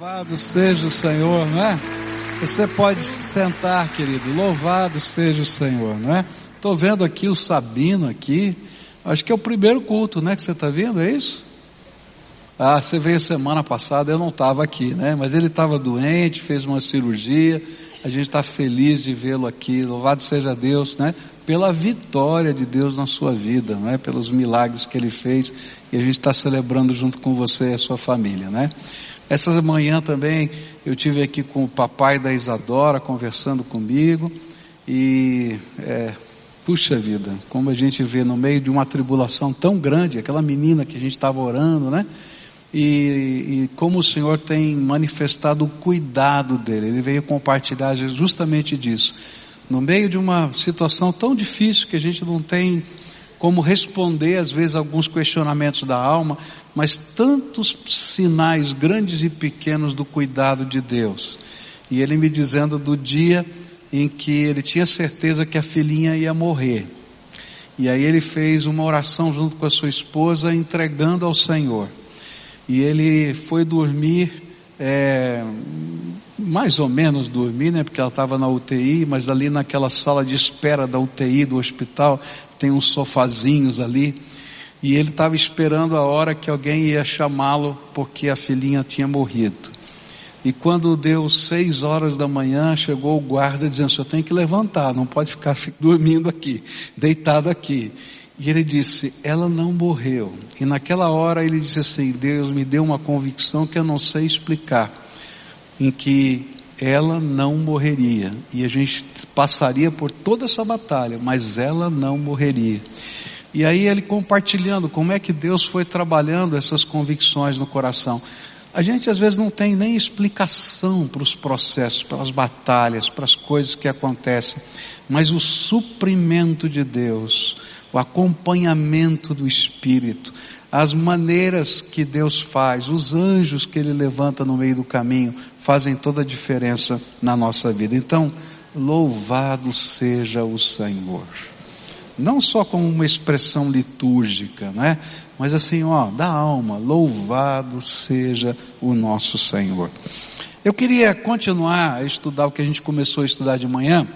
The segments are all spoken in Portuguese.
Louvado seja o Senhor, não é? Você pode se sentar, querido. Louvado seja o Senhor, não é? Estou vendo aqui o Sabino aqui. Acho que é o primeiro culto, né? Que você está vendo, é isso? Ah, você veio semana passada, eu não estava aqui, né? Mas ele estava doente, fez uma cirurgia. A gente está feliz de vê-lo aqui. Louvado seja Deus, né? Pela vitória de Deus na sua vida, não é? Pelos milagres que Ele fez e a gente está celebrando junto com você e a sua família, né? Essa manhã também eu tive aqui com o papai da Isadora conversando comigo e é, puxa vida, como a gente vê no meio de uma tribulação tão grande, aquela menina que a gente estava orando, né? E, e, como o Senhor tem manifestado o cuidado dele, ele veio compartilhar justamente disso. No meio de uma situação tão difícil que a gente não tem como responder às vezes alguns questionamentos da alma, mas tantos sinais grandes e pequenos do cuidado de Deus. E ele me dizendo do dia em que ele tinha certeza que a filhinha ia morrer. E aí ele fez uma oração junto com a sua esposa, entregando ao Senhor. E ele foi dormir é, mais ou menos dormir, né? Porque ela estava na UTI, mas ali naquela sala de espera da UTI do hospital tem uns sofazinhos ali. E ele estava esperando a hora que alguém ia chamá-lo porque a filhinha tinha morrido. E quando deu seis horas da manhã, chegou o guarda dizendo: "Você tem que levantar, não pode ficar dormindo aqui, deitado aqui". E ele disse: Ela não morreu. E naquela hora ele disse assim: Deus me deu uma convicção que eu não sei explicar, em que ela não morreria. E a gente passaria por toda essa batalha, mas ela não morreria. E aí ele compartilhando como é que Deus foi trabalhando essas convicções no coração. A gente às vezes não tem nem explicação para os processos, para as batalhas, para as coisas que acontecem, mas o suprimento de Deus, o acompanhamento do Espírito, as maneiras que Deus faz, os anjos que Ele levanta no meio do caminho, fazem toda a diferença na nossa vida. Então, louvado seja o Senhor. Não só como uma expressão litúrgica, né? Mas assim, ó, da alma, louvado seja o nosso Senhor. Eu queria continuar a estudar o que a gente começou a estudar de manhã,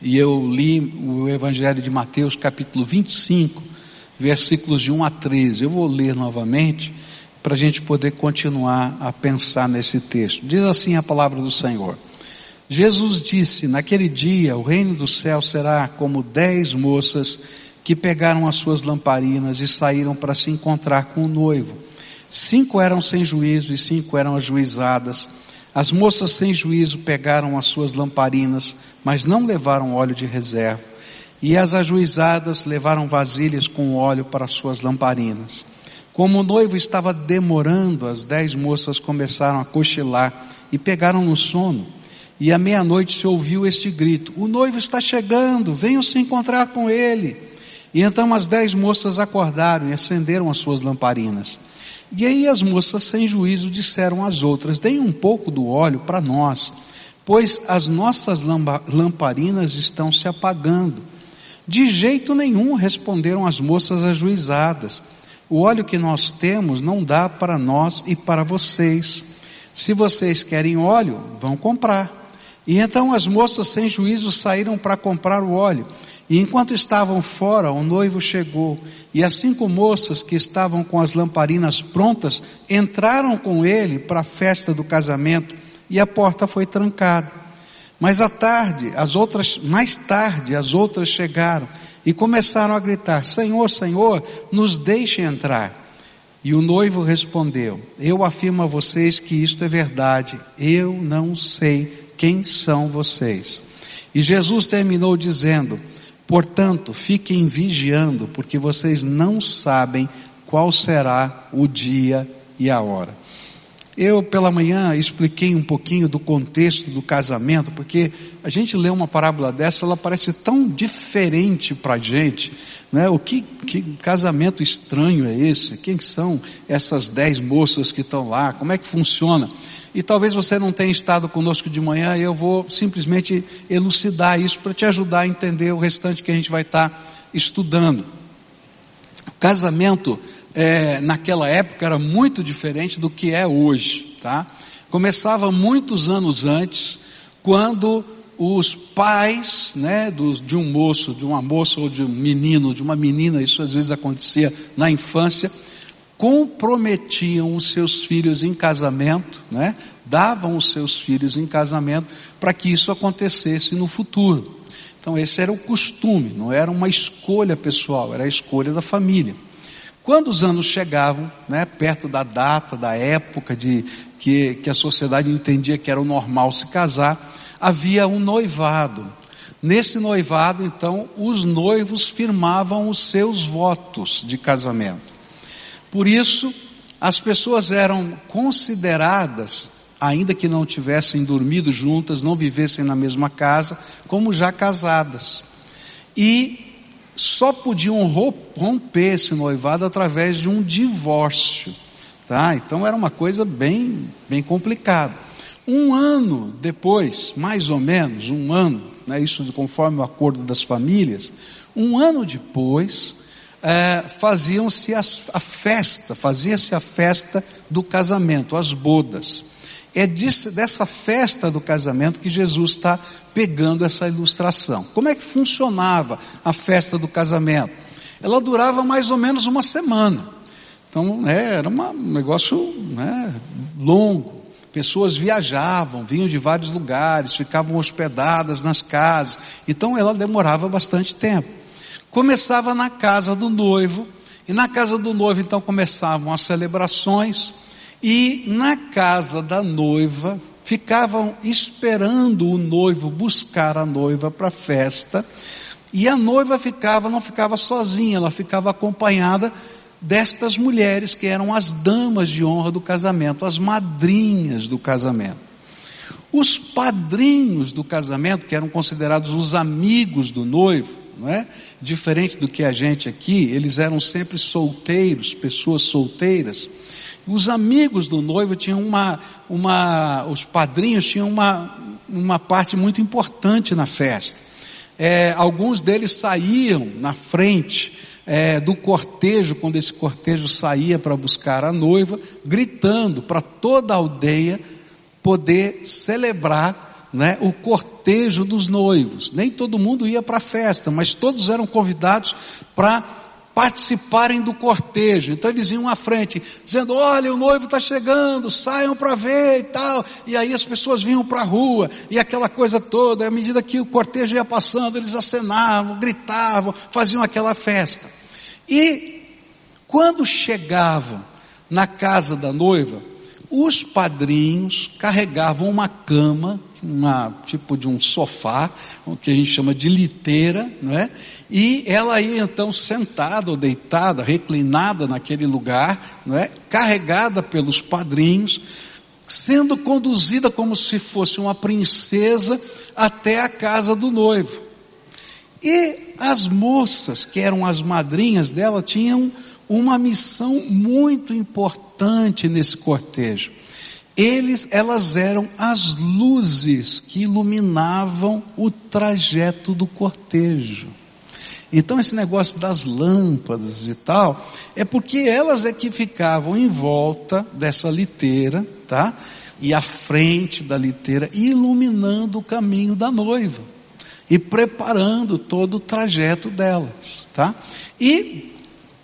e eu li o Evangelho de Mateus, capítulo 25, versículos de 1 a 13. Eu vou ler novamente para a gente poder continuar a pensar nesse texto. Diz assim a palavra do Senhor. Jesus disse: Naquele dia o reino do céu será como dez moças que pegaram as suas lamparinas e saíram para se encontrar com o noivo. Cinco eram sem juízo e cinco eram ajuizadas. As moças sem juízo pegaram as suas lamparinas, mas não levaram óleo de reserva. E as ajuizadas levaram vasilhas com óleo para suas lamparinas. Como o noivo estava demorando, as dez moças começaram a cochilar e pegaram no sono. E à meia-noite se ouviu este grito: O noivo está chegando, venham se encontrar com ele. E então as dez moças acordaram e acenderam as suas lamparinas. E aí as moças sem juízo disseram às outras: Deem um pouco do óleo para nós, pois as nossas lamparinas estão se apagando. De jeito nenhum, responderam as moças ajuizadas. O óleo que nós temos não dá para nós e para vocês. Se vocês querem óleo, vão comprar. E então as moças sem juízo saíram para comprar o óleo. E enquanto estavam fora, o noivo chegou, e as cinco moças que estavam com as lamparinas prontas entraram com ele para a festa do casamento, e a porta foi trancada. Mas à tarde, as outras, mais tarde, as outras chegaram e começaram a gritar: Senhor, Senhor, nos deixe entrar. E o noivo respondeu: Eu afirmo a vocês que isto é verdade, eu não sei quem são vocês. E Jesus terminou dizendo: Portanto, fiquem vigiando, porque vocês não sabem qual será o dia e a hora. Eu, pela manhã, expliquei um pouquinho do contexto do casamento, porque a gente lê uma parábola dessa, ela parece tão diferente para a gente, né? O que, que casamento estranho é esse? Quem são essas dez moças que estão lá? Como é que funciona? E talvez você não tenha estado conosco de manhã e eu vou simplesmente elucidar isso para te ajudar a entender o restante que a gente vai estar tá estudando. Casamento é, naquela época era muito diferente do que é hoje. tá? Começava muitos anos antes, quando os pais, né, do, de um moço, de uma moça ou de um menino, de uma menina, isso às vezes acontecia na infância, comprometiam os seus filhos em casamento, né, davam os seus filhos em casamento para que isso acontecesse no futuro. Então esse era o costume, não era uma escolha pessoal, era a escolha da família. Quando os anos chegavam, né, perto da data, da época de que, que a sociedade entendia que era o normal se casar, havia um noivado. Nesse noivado, então, os noivos firmavam os seus votos de casamento. Por isso, as pessoas eram consideradas, ainda que não tivessem dormido juntas, não vivessem na mesma casa, como já casadas. E só podiam romper esse noivado através de um divórcio. Tá? Então era uma coisa bem, bem complicada. Um ano depois, mais ou menos, um ano, né, isso conforme o acordo das famílias, um ano depois, é, faziam-se a festa, fazia-se a festa do casamento, as bodas. É disso, dessa festa do casamento que Jesus está pegando essa ilustração. Como é que funcionava a festa do casamento? Ela durava mais ou menos uma semana. Então, né, era uma, um negócio né, longo. Pessoas viajavam, vinham de vários lugares, ficavam hospedadas nas casas. Então ela demorava bastante tempo. Começava na casa do noivo, e na casa do noivo então começavam as celebrações, e na casa da noiva ficavam esperando o noivo buscar a noiva para a festa, e a noiva ficava, não ficava sozinha, ela ficava acompanhada destas mulheres que eram as damas de honra do casamento, as madrinhas do casamento. Os padrinhos do casamento, que eram considerados os amigos do noivo, não é? Diferente do que a gente aqui, eles eram sempre solteiros, pessoas solteiras. Os amigos do noivo tinham uma, uma os padrinhos tinham uma, uma parte muito importante na festa. É, alguns deles saíam na frente é, do cortejo, quando esse cortejo saía para buscar a noiva, gritando para toda a aldeia poder celebrar né, o cortejo dos noivos. Nem todo mundo ia para a festa, mas todos eram convidados para participarem do cortejo. Então eles iam à frente, dizendo: Olha, o noivo está chegando, saiam para ver e tal. E aí as pessoas vinham para a rua, e aquela coisa toda. À medida que o cortejo ia passando, eles acenavam, gritavam, faziam aquela festa. E quando chegavam na casa da noiva, os padrinhos carregavam uma cama, uma tipo de um sofá, o que a gente chama de liteira, não é? E ela ia então sentada ou deitada, reclinada naquele lugar, não é? Carregada pelos padrinhos, sendo conduzida como se fosse uma princesa até a casa do noivo. E as moças, que eram as madrinhas dela, tinham uma missão muito importante nesse cortejo. Eles, elas eram as luzes que iluminavam o trajeto do cortejo. Então esse negócio das lâmpadas e tal, é porque elas é que ficavam em volta dessa liteira, tá? E à frente da liteira, iluminando o caminho da noiva e preparando todo o trajeto delas, tá? E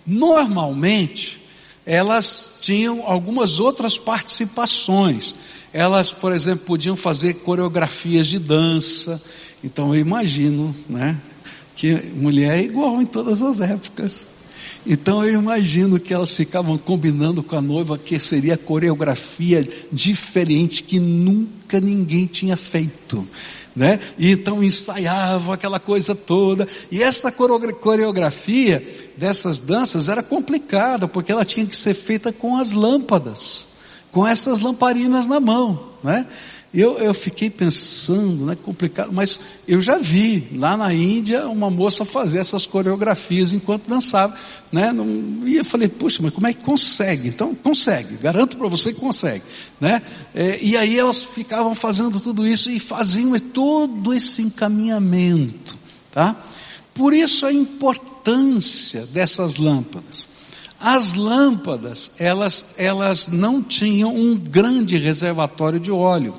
normalmente elas tinham algumas outras participações. Elas, por exemplo, podiam fazer coreografias de dança. Então eu imagino, né, que mulher é igual em todas as épocas. Então eu imagino que elas ficavam combinando com a noiva que seria coreografia diferente que nunca ninguém tinha feito, né? E então ensaiavam aquela coisa toda. E essa coreografia dessas danças era complicada porque ela tinha que ser feita com as lâmpadas, com essas lamparinas na mão, né? Eu, eu fiquei pensando, né, complicado, mas eu já vi lá na Índia uma moça fazer essas coreografias enquanto dançava, né? Não, e eu falei, puxa, mas como é que consegue? Então, consegue, garanto para você que consegue, né? É, e aí elas ficavam fazendo tudo isso e faziam todo esse encaminhamento, tá? Por isso a importância dessas lâmpadas. As lâmpadas, elas, elas não tinham um grande reservatório de óleo,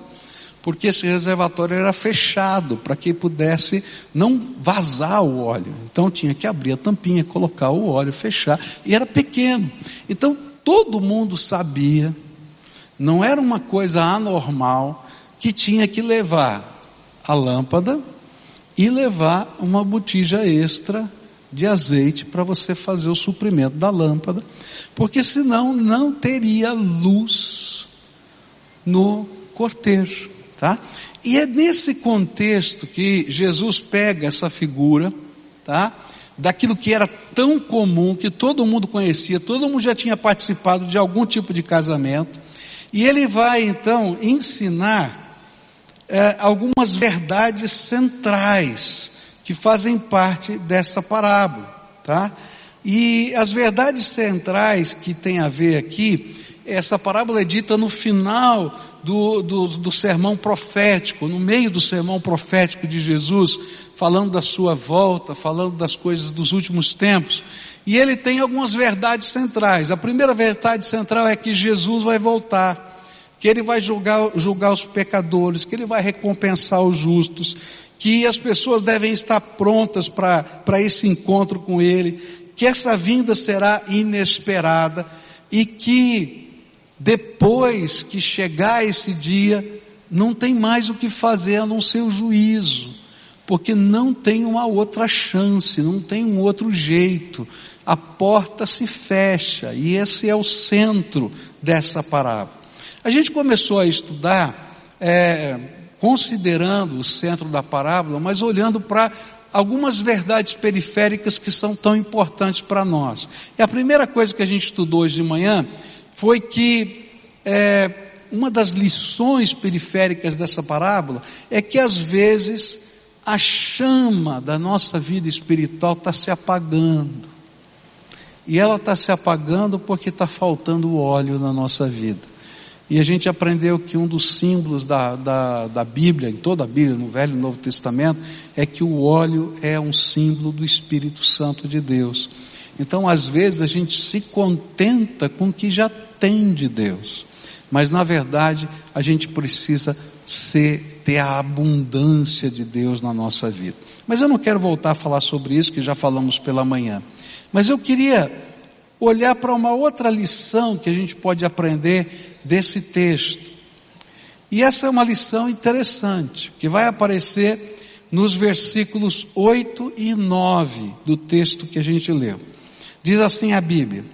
porque esse reservatório era fechado para que pudesse não vazar o óleo. Então tinha que abrir a tampinha, colocar o óleo, fechar, e era pequeno. Então todo mundo sabia, não era uma coisa anormal, que tinha que levar a lâmpada e levar uma botija extra de azeite para você fazer o suprimento da lâmpada, porque senão não teria luz no cortejo, tá? E é nesse contexto que Jesus pega essa figura, tá? Daquilo que era tão comum, que todo mundo conhecia, todo mundo já tinha participado de algum tipo de casamento, e ele vai então ensinar é, algumas verdades centrais que fazem parte desta parábola, tá? E as verdades centrais que tem a ver aqui, essa parábola é dita no final do, do, do sermão profético, no meio do sermão profético de Jesus, falando da sua volta, falando das coisas dos últimos tempos. E ele tem algumas verdades centrais. A primeira verdade central é que Jesus vai voltar que ele vai julgar, julgar os pecadores, que ele vai recompensar os justos, que as pessoas devem estar prontas para esse encontro com ele, que essa vinda será inesperada e que depois que chegar esse dia, não tem mais o que fazer a não ser o juízo, porque não tem uma outra chance, não tem um outro jeito. A porta se fecha e esse é o centro dessa parábola. A gente começou a estudar, é, considerando o centro da parábola, mas olhando para algumas verdades periféricas que são tão importantes para nós. E a primeira coisa que a gente estudou hoje de manhã foi que é, uma das lições periféricas dessa parábola é que às vezes a chama da nossa vida espiritual está se apagando. E ela está se apagando porque está faltando óleo na nossa vida. E a gente aprendeu que um dos símbolos da, da, da Bíblia, em toda a Bíblia, no Velho e Novo Testamento, é que o óleo é um símbolo do Espírito Santo de Deus. Então, às vezes, a gente se contenta com o que já tem de Deus. Mas, na verdade, a gente precisa ser, ter a abundância de Deus na nossa vida. Mas eu não quero voltar a falar sobre isso, que já falamos pela manhã. Mas eu queria olhar para uma outra lição que a gente pode aprender desse texto. E essa é uma lição interessante, que vai aparecer nos versículos 8 e 9 do texto que a gente leu. Diz assim a Bíblia: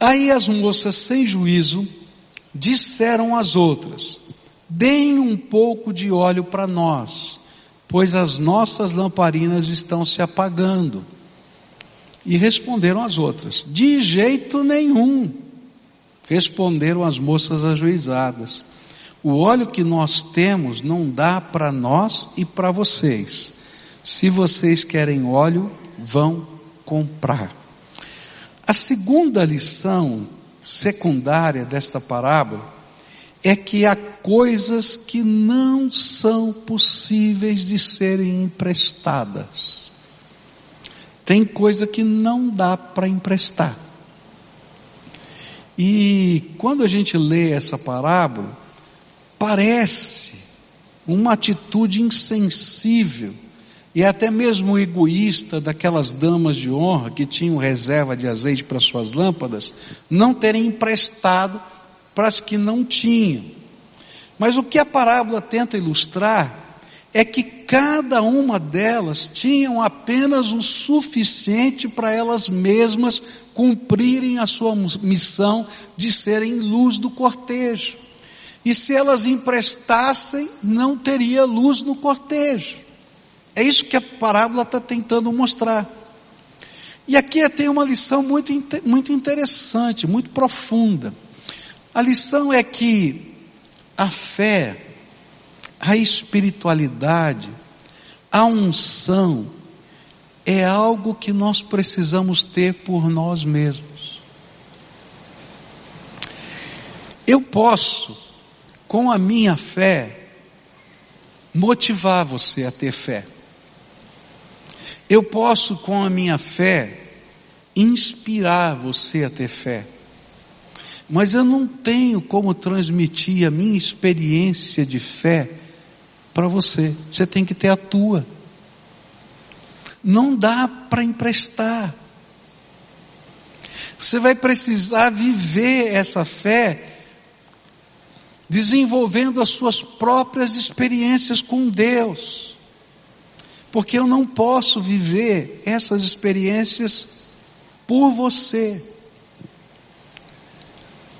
Aí as moças sem juízo disseram às outras: Deem um pouco de óleo para nós, pois as nossas lamparinas estão se apagando. E responderam as outras: De jeito nenhum. Responderam as moças ajuizadas: O óleo que nós temos não dá para nós e para vocês. Se vocês querem óleo, vão comprar. A segunda lição secundária desta parábola é que há coisas que não são possíveis de serem emprestadas. Tem coisa que não dá para emprestar. E quando a gente lê essa parábola, parece uma atitude insensível e até mesmo egoísta daquelas damas de honra que tinham reserva de azeite para suas lâmpadas, não terem emprestado para as que não tinham. Mas o que a parábola tenta ilustrar é que cada uma delas tinham apenas o suficiente para elas mesmas cumprirem a sua missão de serem luz do cortejo. E se elas emprestassem, não teria luz no cortejo. É isso que a parábola está tentando mostrar. E aqui tem uma lição muito, muito interessante, muito profunda. A lição é que a fé, a espiritualidade, a unção é algo que nós precisamos ter por nós mesmos. Eu posso, com a minha fé, motivar você a ter fé. Eu posso, com a minha fé, inspirar você a ter fé. Mas eu não tenho como transmitir a minha experiência de fé para você. Você tem que ter a tua. Não dá para emprestar. Você vai precisar viver essa fé desenvolvendo as suas próprias experiências com Deus. Porque eu não posso viver essas experiências por você.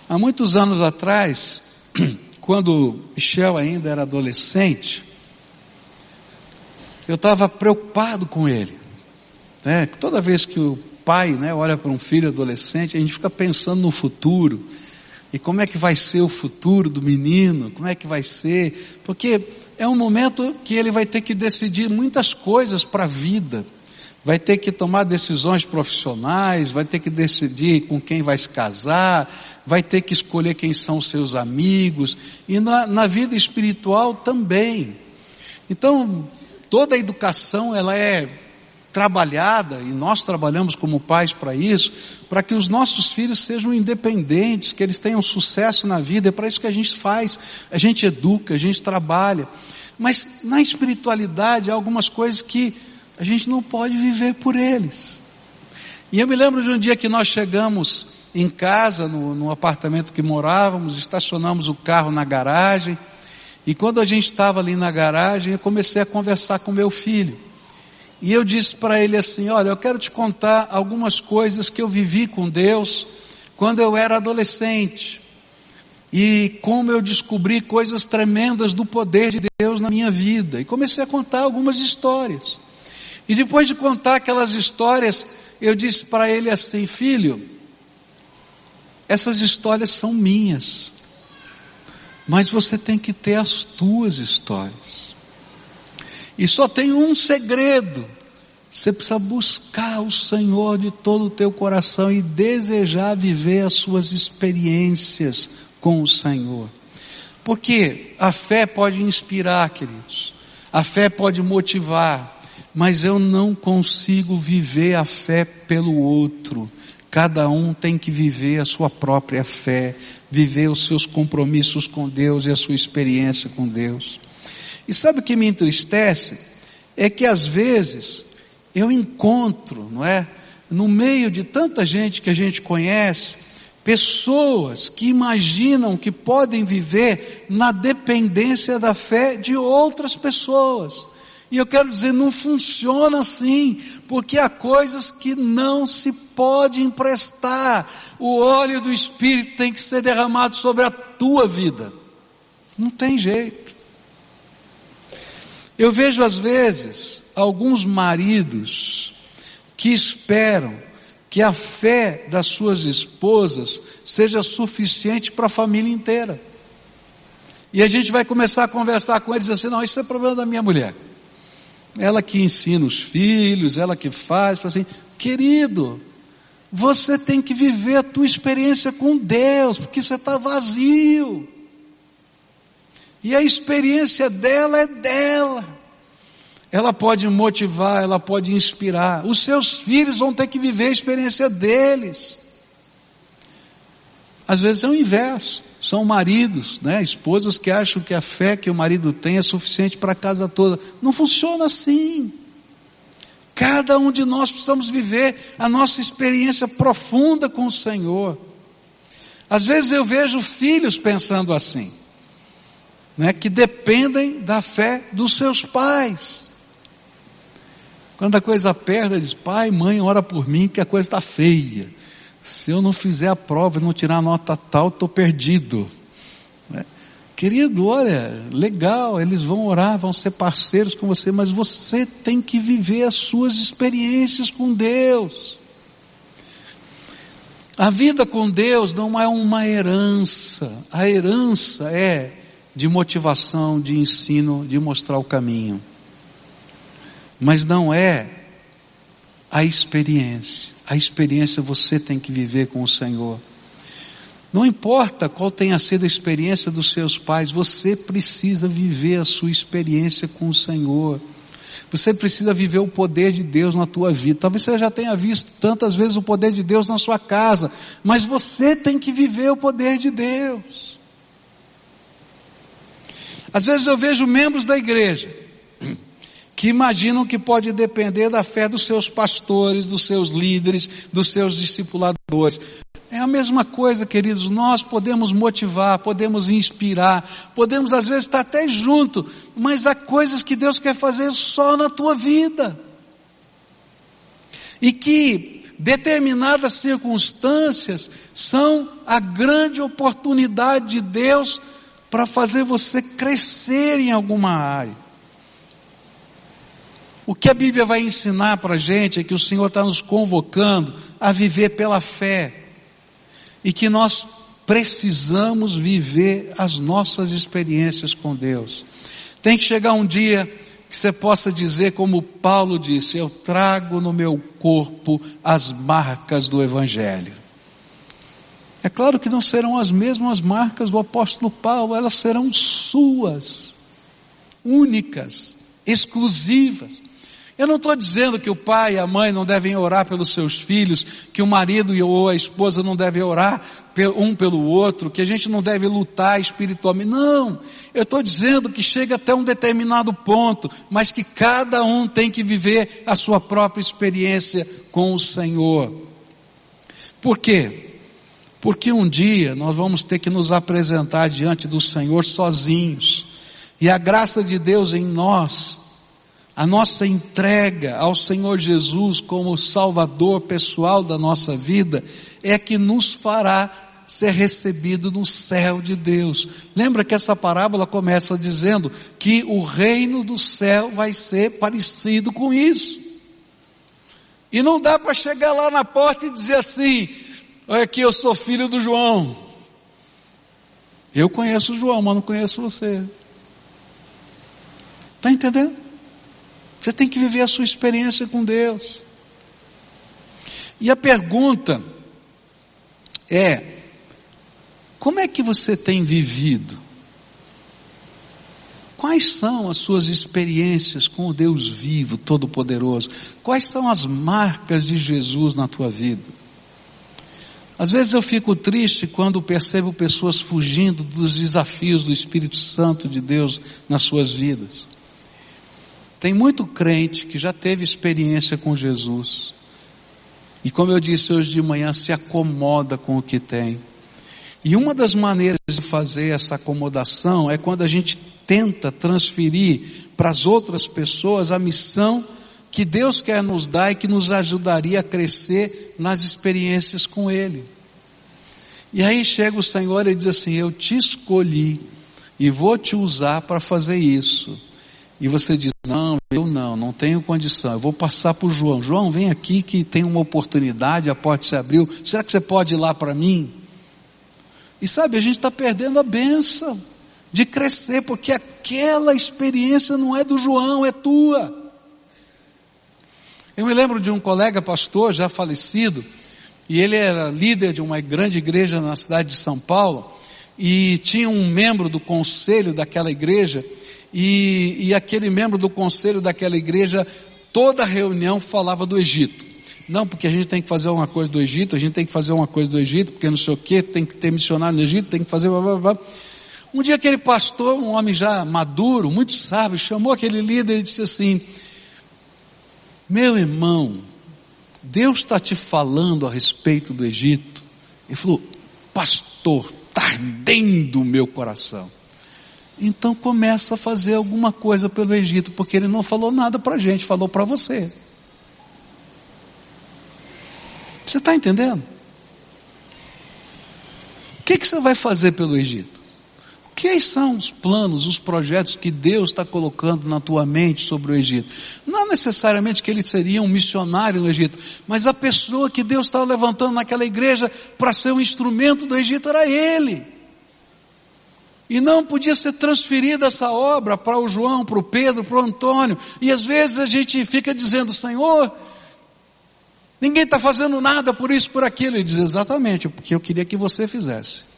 Há muitos anos atrás, quando Michel ainda era adolescente, eu estava preocupado com ele. Né? Toda vez que o pai né, olha para um filho adolescente, a gente fica pensando no futuro. E como é que vai ser o futuro do menino? Como é que vai ser? Porque é um momento que ele vai ter que decidir muitas coisas para a vida. Vai ter que tomar decisões profissionais, vai ter que decidir com quem vai se casar, vai ter que escolher quem são os seus amigos, e na, na vida espiritual também. Então, Toda a educação ela é trabalhada, e nós trabalhamos como pais para isso, para que os nossos filhos sejam independentes, que eles tenham sucesso na vida, é para isso que a gente faz, a gente educa, a gente trabalha. Mas na espiritualidade há algumas coisas que a gente não pode viver por eles. E eu me lembro de um dia que nós chegamos em casa, no, no apartamento que morávamos, estacionamos o carro na garagem, e quando a gente estava ali na garagem, eu comecei a conversar com meu filho. E eu disse para ele assim: Olha, eu quero te contar algumas coisas que eu vivi com Deus quando eu era adolescente. E como eu descobri coisas tremendas do poder de Deus na minha vida. E comecei a contar algumas histórias. E depois de contar aquelas histórias, eu disse para ele assim: Filho, essas histórias são minhas. Mas você tem que ter as tuas histórias. E só tem um segredo. Você precisa buscar o Senhor de todo o teu coração e desejar viver as suas experiências com o Senhor. Porque a fé pode inspirar, queridos. A fé pode motivar, mas eu não consigo viver a fé pelo outro. Cada um tem que viver a sua própria fé, viver os seus compromissos com Deus e a sua experiência com Deus. E sabe o que me entristece? É que às vezes eu encontro, não é? No meio de tanta gente que a gente conhece, pessoas que imaginam que podem viver na dependência da fé de outras pessoas. E eu quero dizer, não funciona assim, porque há coisas que não se pode emprestar. O óleo do Espírito tem que ser derramado sobre a tua vida. Não tem jeito. Eu vejo às vezes alguns maridos que esperam que a fé das suas esposas seja suficiente para a família inteira. E a gente vai começar a conversar com eles assim: não, isso é problema da minha mulher. Ela que ensina os filhos, ela que faz, fala assim, querido, você tem que viver a tua experiência com Deus, porque você está vazio. E a experiência dela é dela. Ela pode motivar, ela pode inspirar. Os seus filhos vão ter que viver a experiência deles. Às vezes é o inverso. São maridos, né? Esposas que acham que a fé que o marido tem é suficiente para a casa toda. Não funciona assim. Cada um de nós precisamos viver a nossa experiência profunda com o Senhor. Às vezes eu vejo filhos pensando assim, né? Que dependem da fé dos seus pais. Quando a coisa aperta, diz: pai, mãe, ora por mim que a coisa está feia. Se eu não fizer a prova e não tirar a nota tal, estou perdido. Né? Querido, olha, legal, eles vão orar, vão ser parceiros com você, mas você tem que viver as suas experiências com Deus. A vida com Deus não é uma herança, a herança é de motivação, de ensino, de mostrar o caminho. Mas não é a experiência. A experiência você tem que viver com o Senhor. Não importa qual tenha sido a experiência dos seus pais, você precisa viver a sua experiência com o Senhor. Você precisa viver o poder de Deus na tua vida. Talvez você já tenha visto tantas vezes o poder de Deus na sua casa, mas você tem que viver o poder de Deus. Às vezes eu vejo membros da igreja que imaginam que pode depender da fé dos seus pastores, dos seus líderes, dos seus discipuladores. É a mesma coisa, queridos, nós podemos motivar, podemos inspirar, podemos às vezes estar até junto, mas há coisas que Deus quer fazer só na tua vida. E que determinadas circunstâncias são a grande oportunidade de Deus para fazer você crescer em alguma área. O que a Bíblia vai ensinar para a gente é que o Senhor está nos convocando a viver pela fé e que nós precisamos viver as nossas experiências com Deus. Tem que chegar um dia que você possa dizer, como Paulo disse: Eu trago no meu corpo as marcas do Evangelho. É claro que não serão as mesmas marcas do apóstolo Paulo, elas serão suas, únicas, exclusivas. Eu não estou dizendo que o pai e a mãe não devem orar pelos seus filhos, que o marido ou a esposa não devem orar um pelo outro, que a gente não deve lutar espiritualmente. Não, eu estou dizendo que chega até um determinado ponto, mas que cada um tem que viver a sua própria experiência com o Senhor. Por quê? Porque um dia nós vamos ter que nos apresentar diante do Senhor sozinhos. E a graça de Deus em nós a nossa entrega ao Senhor Jesus como Salvador pessoal da nossa vida é que nos fará ser recebido no céu de Deus. Lembra que essa parábola começa dizendo que o reino do céu vai ser parecido com isso. E não dá para chegar lá na porta e dizer assim: olha aqui, eu sou filho do João. Eu conheço o João, mas não conheço você. Está entendendo? Você tem que viver a sua experiência com Deus. E a pergunta é: como é que você tem vivido? Quais são as suas experiências com o Deus vivo, todo-poderoso? Quais são as marcas de Jesus na tua vida? Às vezes eu fico triste quando percebo pessoas fugindo dos desafios do Espírito Santo de Deus nas suas vidas. Tem muito crente que já teve experiência com Jesus. E como eu disse hoje de manhã, se acomoda com o que tem. E uma das maneiras de fazer essa acomodação é quando a gente tenta transferir para as outras pessoas a missão que Deus quer nos dar e que nos ajudaria a crescer nas experiências com Ele. E aí chega o Senhor e diz assim: Eu te escolhi e vou te usar para fazer isso e você diz, não, eu não, não tenho condição, eu vou passar para o João. João, vem aqui que tem uma oportunidade, a porta se abriu, será que você pode ir lá para mim? E sabe, a gente está perdendo a benção de crescer, porque aquela experiência não é do João, é tua. Eu me lembro de um colega pastor já falecido, e ele era líder de uma grande igreja na cidade de São Paulo, e tinha um membro do conselho daquela igreja, e, e aquele membro do conselho daquela igreja, toda reunião falava do Egito. Não, porque a gente tem que fazer uma coisa do Egito, a gente tem que fazer uma coisa do Egito, porque não sei o que, tem que ter missionário no Egito, tem que fazer. Blá, blá, blá. Um dia aquele pastor, um homem já maduro, muito sábio, chamou aquele líder e disse assim: Meu irmão, Deus está te falando a respeito do Egito. Ele falou: Pastor, está ardendo o meu coração. Então começa a fazer alguma coisa pelo Egito, porque ele não falou nada para a gente, falou para você. Você está entendendo? O que, que você vai fazer pelo Egito? Quais são os planos, os projetos que Deus está colocando na tua mente sobre o Egito? Não necessariamente que ele seria um missionário no Egito, mas a pessoa que Deus estava levantando naquela igreja para ser um instrumento do Egito era ele. E não podia ser transferida essa obra para o João, para o Pedro, para o Antônio. E às vezes a gente fica dizendo, Senhor, ninguém está fazendo nada por isso, por aquilo. Ele diz, exatamente, porque eu queria que você fizesse.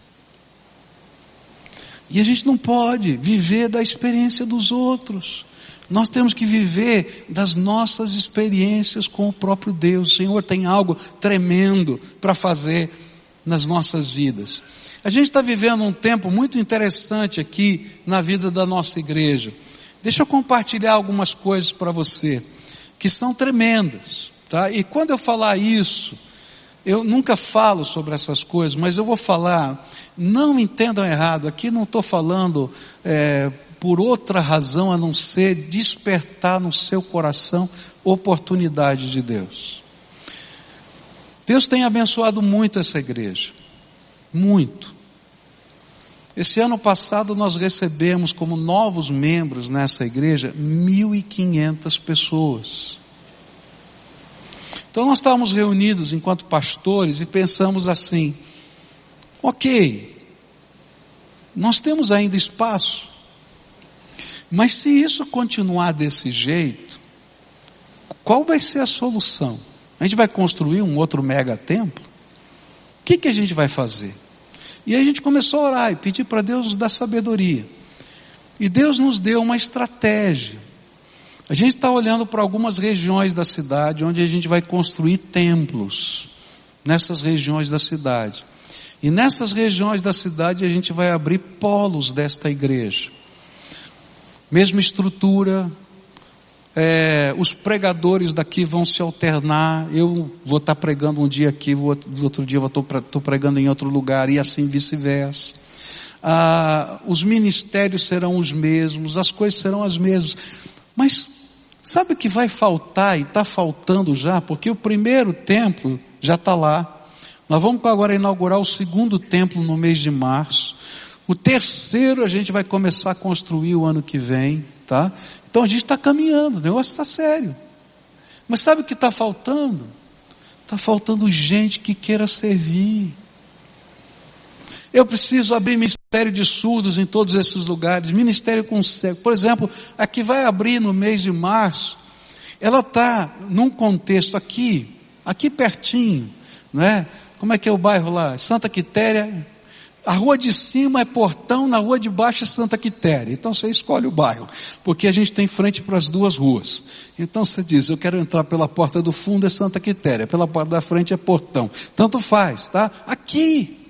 E a gente não pode viver da experiência dos outros. Nós temos que viver das nossas experiências com o próprio Deus. O Senhor tem algo tremendo para fazer nas nossas vidas. A gente está vivendo um tempo muito interessante aqui na vida da nossa igreja. Deixa eu compartilhar algumas coisas para você que são tremendas, tá? E quando eu falar isso, eu nunca falo sobre essas coisas, mas eu vou falar. Não entendam errado. Aqui não estou falando é, por outra razão a não ser despertar no seu coração oportunidade de Deus. Deus tem abençoado muito essa igreja, muito. Esse ano passado nós recebemos como novos membros nessa igreja 1.500 pessoas. Então nós estávamos reunidos enquanto pastores e pensamos assim: ok, nós temos ainda espaço, mas se isso continuar desse jeito, qual vai ser a solução? A gente vai construir um outro mega templo? O que, que a gente vai fazer? E a gente começou a orar e pedir para Deus nos dar sabedoria. E Deus nos deu uma estratégia. A gente está olhando para algumas regiões da cidade onde a gente vai construir templos. Nessas regiões da cidade. E nessas regiões da cidade a gente vai abrir polos desta igreja. Mesma estrutura, é, os pregadores daqui vão se alternar. Eu vou estar pregando um dia aqui, vou, outro dia eu estou pregando em outro lugar e assim vice-versa. Ah, os ministérios serão os mesmos, as coisas serão as mesmas. Mas sabe o que vai faltar e está faltando já? Porque o primeiro templo já está lá. Nós vamos agora inaugurar o segundo templo no mês de março. O terceiro a gente vai começar a construir o ano que vem, tá? Então a gente está caminhando, o negócio está sério. Mas sabe o que está faltando? Está faltando gente que queira servir. Eu preciso abrir ministério de surdos em todos esses lugares, ministério com cego. Por exemplo, a que vai abrir no mês de março, ela está num contexto aqui, aqui pertinho, não é? Como é que é o bairro lá? Santa Quitéria, a rua de cima é Portão, na rua de baixo é Santa Quitéria. Então você escolhe o bairro, porque a gente tem frente para as duas ruas. Então você diz, eu quero entrar pela porta do fundo é Santa Quitéria, pela porta da frente é Portão. Tanto faz, tá? Aqui.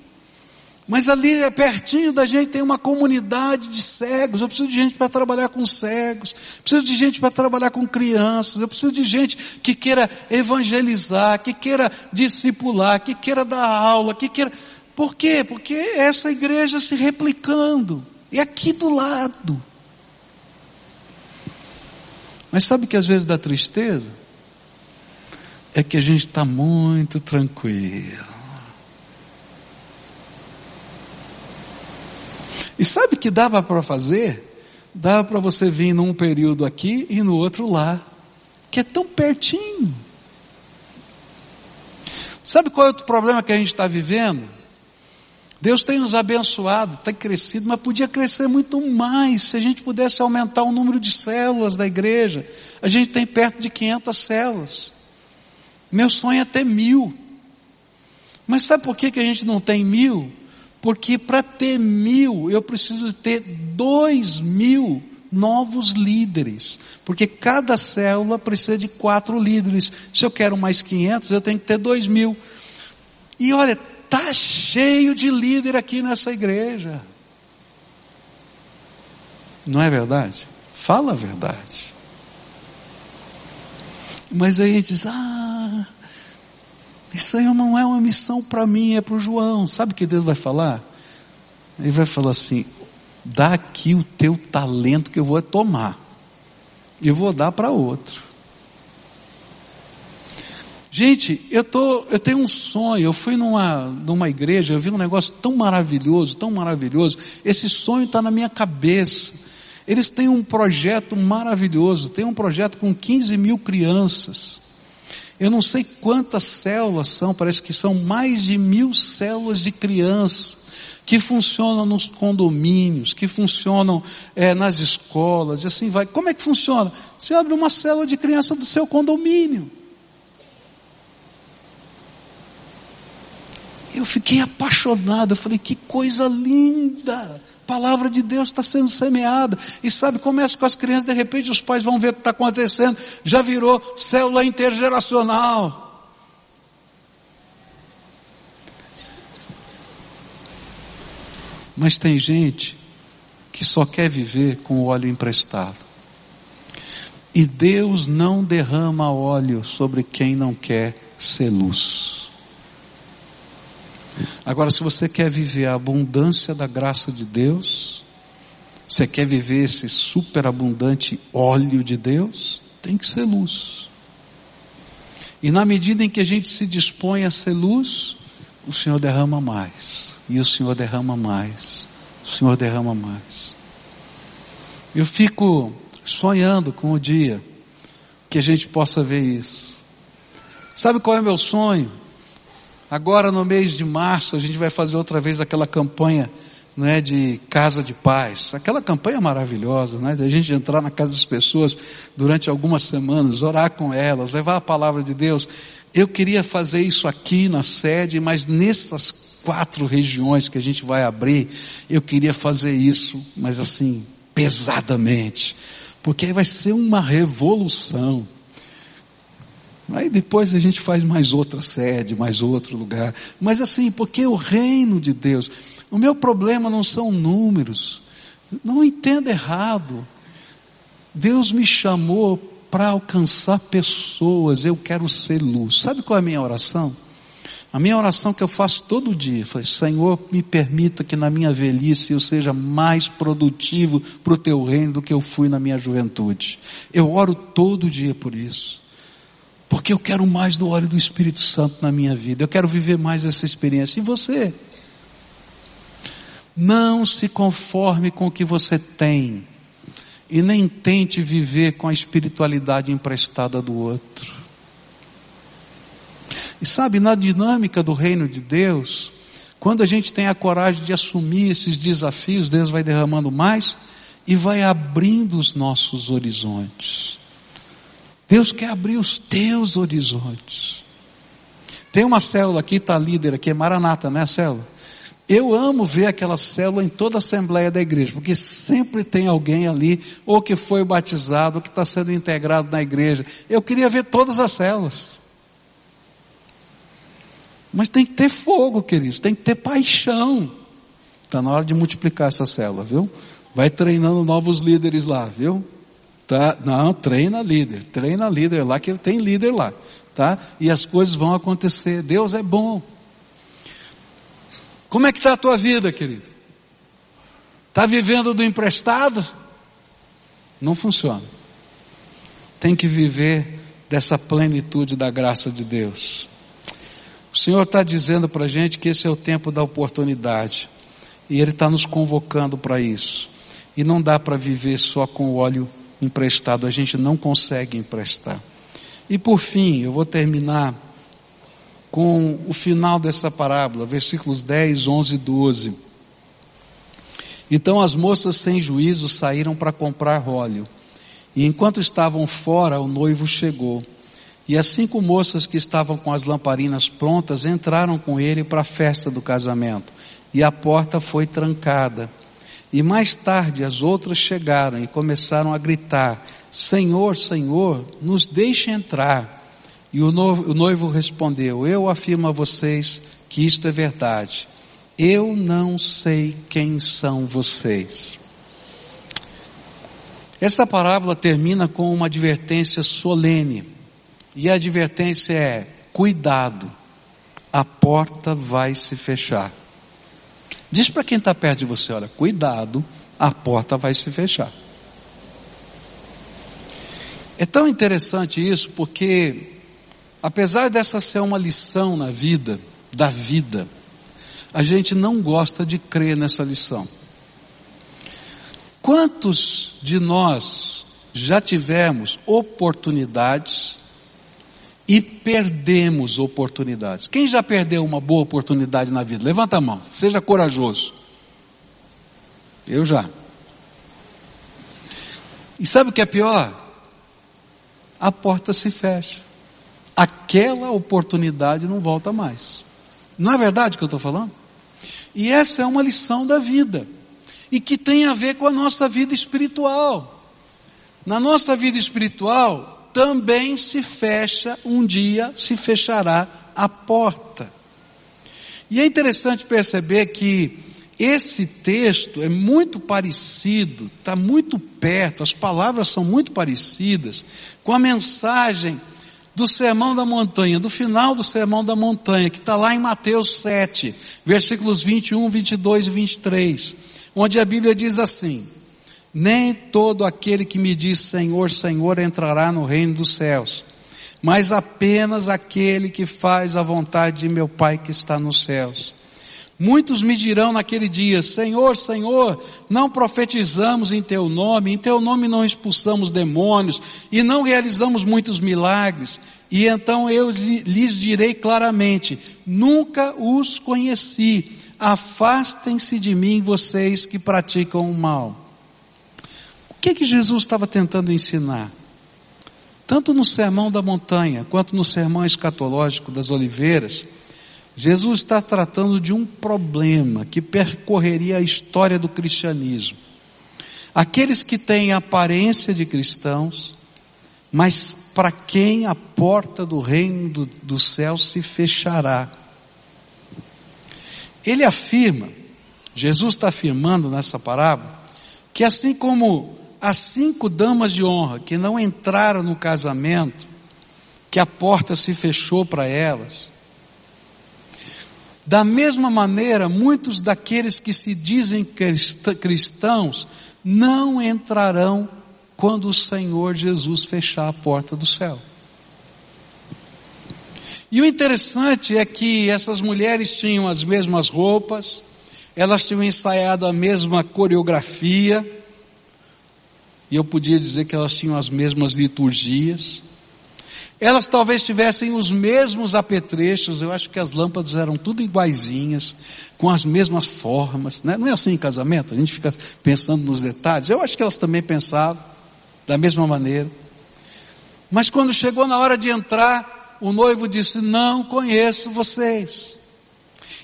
Mas ali é pertinho da gente tem uma comunidade de cegos. Eu preciso de gente para trabalhar com cegos. Preciso de gente para trabalhar com crianças. Eu preciso de gente que queira evangelizar, que queira discipular, que queira dar aula, que queira por quê? Porque essa igreja se replicando. É aqui do lado. Mas sabe que às vezes dá tristeza? É que a gente está muito tranquilo. E sabe que dava para fazer? Dava para você vir num período aqui e no outro lá, que é tão pertinho. Sabe qual é o problema que a gente está vivendo? Deus tem nos abençoado, tem crescido, mas podia crescer muito mais se a gente pudesse aumentar o número de células da igreja. A gente tem perto de 500 células. Meu sonho é ter mil. Mas sabe por que, que a gente não tem mil? Porque para ter mil, eu preciso ter dois mil novos líderes. Porque cada célula precisa de quatro líderes. Se eu quero mais 500, eu tenho que ter dois mil. E olha, Está cheio de líder aqui nessa igreja. Não é verdade? Fala a verdade. Mas aí diz: ah, isso aí não é uma missão para mim, é para o João. Sabe o que Deus vai falar? Ele vai falar assim: dá aqui o teu talento que eu vou tomar, eu vou dar para outro. Gente, eu, tô, eu tenho um sonho. Eu fui numa, numa igreja, eu vi um negócio tão maravilhoso, tão maravilhoso. Esse sonho está na minha cabeça. Eles têm um projeto maravilhoso. Tem um projeto com 15 mil crianças. Eu não sei quantas células são, parece que são mais de mil células de crianças que funcionam nos condomínios, que funcionam é, nas escolas, e assim vai. Como é que funciona? Você abre uma célula de criança do seu condomínio. eu fiquei apaixonado. Eu falei, que coisa linda! Palavra de Deus está sendo semeada. E sabe, começa com as crianças, de repente os pais vão ver o que está acontecendo. Já virou célula intergeracional. Mas tem gente que só quer viver com o óleo emprestado. E Deus não derrama óleo sobre quem não quer ser luz. Agora, se você quer viver a abundância da graça de Deus, você quer viver esse superabundante óleo de Deus, tem que ser luz. E na medida em que a gente se dispõe a ser luz, o Senhor derrama mais. E o Senhor derrama mais. O Senhor derrama mais. Eu fico sonhando com o dia que a gente possa ver isso. Sabe qual é o meu sonho? Agora no mês de março a gente vai fazer outra vez aquela campanha não é, de casa de paz. Aquela campanha maravilhosa, né, de a gente entrar na casa das pessoas durante algumas semanas, orar com elas, levar a palavra de Deus. Eu queria fazer isso aqui na sede, mas nessas quatro regiões que a gente vai abrir, eu queria fazer isso, mas assim, pesadamente. Porque aí vai ser uma revolução. Aí depois a gente faz mais outra sede, mais outro lugar. Mas assim, porque o reino de Deus, o meu problema não são números. Não entenda errado. Deus me chamou para alcançar pessoas, eu quero ser luz. Sabe qual é a minha oração? A minha oração que eu faço todo dia foi: Senhor, me permita que na minha velhice eu seja mais produtivo para o teu reino do que eu fui na minha juventude. Eu oro todo dia por isso. Porque eu quero mais do óleo do Espírito Santo na minha vida. Eu quero viver mais essa experiência. E você? Não se conforme com o que você tem. E nem tente viver com a espiritualidade emprestada do outro. E sabe, na dinâmica do reino de Deus, quando a gente tem a coragem de assumir esses desafios, Deus vai derramando mais e vai abrindo os nossos horizontes. Deus quer abrir os teus horizontes. Tem uma célula aqui, está líder aqui, é Maranata, né, célula? Eu amo ver aquela célula em toda a assembleia da igreja, porque sempre tem alguém ali, ou que foi batizado, ou que está sendo integrado na igreja. Eu queria ver todas as células. Mas tem que ter fogo, queridos, tem que ter paixão. Está na hora de multiplicar essa célula, viu? Vai treinando novos líderes lá, viu? Tá? Não, treina líder, treina líder lá, que tem líder lá, tá? E as coisas vão acontecer. Deus é bom. Como é que está a tua vida, querido? Está vivendo do emprestado? Não funciona. Tem que viver dessa plenitude da graça de Deus. O Senhor está dizendo para a gente que esse é o tempo da oportunidade. E Ele está nos convocando para isso. E não dá para viver só com o óleo emprestado. A gente não consegue emprestar. E por fim, eu vou terminar com o final dessa parábola, versículos 10, 11 e 12. Então as moças sem juízo saíram para comprar óleo. E enquanto estavam fora, o noivo chegou. E as cinco moças que estavam com as lamparinas prontas entraram com ele para a festa do casamento. E a porta foi trancada. E mais tarde as outras chegaram e começaram a gritar: Senhor, Senhor, nos deixe entrar. E o noivo, respondeu: Eu afirmo a vocês que isto é verdade. Eu não sei quem são vocês. Essa parábola termina com uma advertência solene. E a advertência é: cuidado, a porta vai se fechar. Diz para quem está perto de você: olha, cuidado, a porta vai se fechar. É tão interessante isso porque Apesar dessa ser uma lição na vida, da vida, a gente não gosta de crer nessa lição. Quantos de nós já tivemos oportunidades e perdemos oportunidades? Quem já perdeu uma boa oportunidade na vida? Levanta a mão, seja corajoso. Eu já. E sabe o que é pior? A porta se fecha aquela oportunidade não volta mais. Não é verdade que eu estou falando? E essa é uma lição da vida. E que tem a ver com a nossa vida espiritual. Na nossa vida espiritual, também se fecha, um dia se fechará a porta. E é interessante perceber que esse texto é muito parecido, está muito perto, as palavras são muito parecidas com a mensagem do Sermão da Montanha, do final do Sermão da Montanha, que está lá em Mateus 7, versículos 21, 22 e 23, onde a Bíblia diz assim: Nem todo aquele que me diz Senhor, Senhor entrará no reino dos céus, mas apenas aquele que faz a vontade de meu Pai que está nos céus. Muitos me dirão naquele dia, Senhor, Senhor, não profetizamos em teu nome, em teu nome não expulsamos demônios e não realizamos muitos milagres. E então eu lhes direi claramente, nunca os conheci, afastem-se de mim vocês que praticam o mal. Que que Jesus estava tentando ensinar? Tanto no sermão da montanha, quanto no sermão escatológico das oliveiras, Jesus está tratando de um problema que percorreria a história do cristianismo. Aqueles que têm aparência de cristãos, mas para quem a porta do reino do, do céu se fechará. Ele afirma, Jesus está afirmando nessa parábola, que assim como as cinco damas de honra que não entraram no casamento, que a porta se fechou para elas, da mesma maneira, muitos daqueles que se dizem cristãos não entrarão quando o Senhor Jesus fechar a porta do céu. E o interessante é que essas mulheres tinham as mesmas roupas, elas tinham ensaiado a mesma coreografia, e eu podia dizer que elas tinham as mesmas liturgias, elas talvez tivessem os mesmos apetrechos, eu acho que as lâmpadas eram tudo iguaizinhas, com as mesmas formas, né? não é assim em casamento, a gente fica pensando nos detalhes, eu acho que elas também pensavam da mesma maneira. Mas quando chegou na hora de entrar, o noivo disse, não conheço vocês.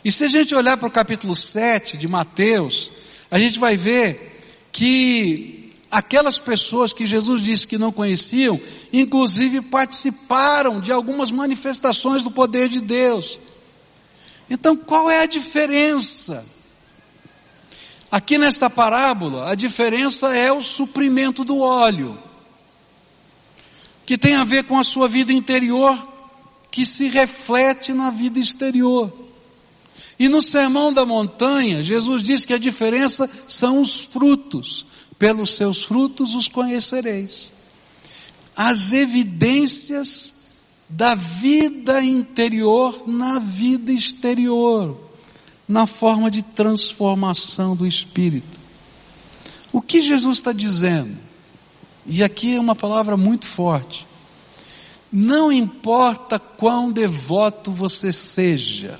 E se a gente olhar para o capítulo 7 de Mateus, a gente vai ver que Aquelas pessoas que Jesus disse que não conheciam, inclusive participaram de algumas manifestações do poder de Deus. Então, qual é a diferença? Aqui nesta parábola, a diferença é o suprimento do óleo, que tem a ver com a sua vida interior, que se reflete na vida exterior. E no Sermão da Montanha, Jesus disse que a diferença são os frutos. Pelos seus frutos os conhecereis. As evidências da vida interior na vida exterior, na forma de transformação do espírito. O que Jesus está dizendo? E aqui é uma palavra muito forte. Não importa quão devoto você seja,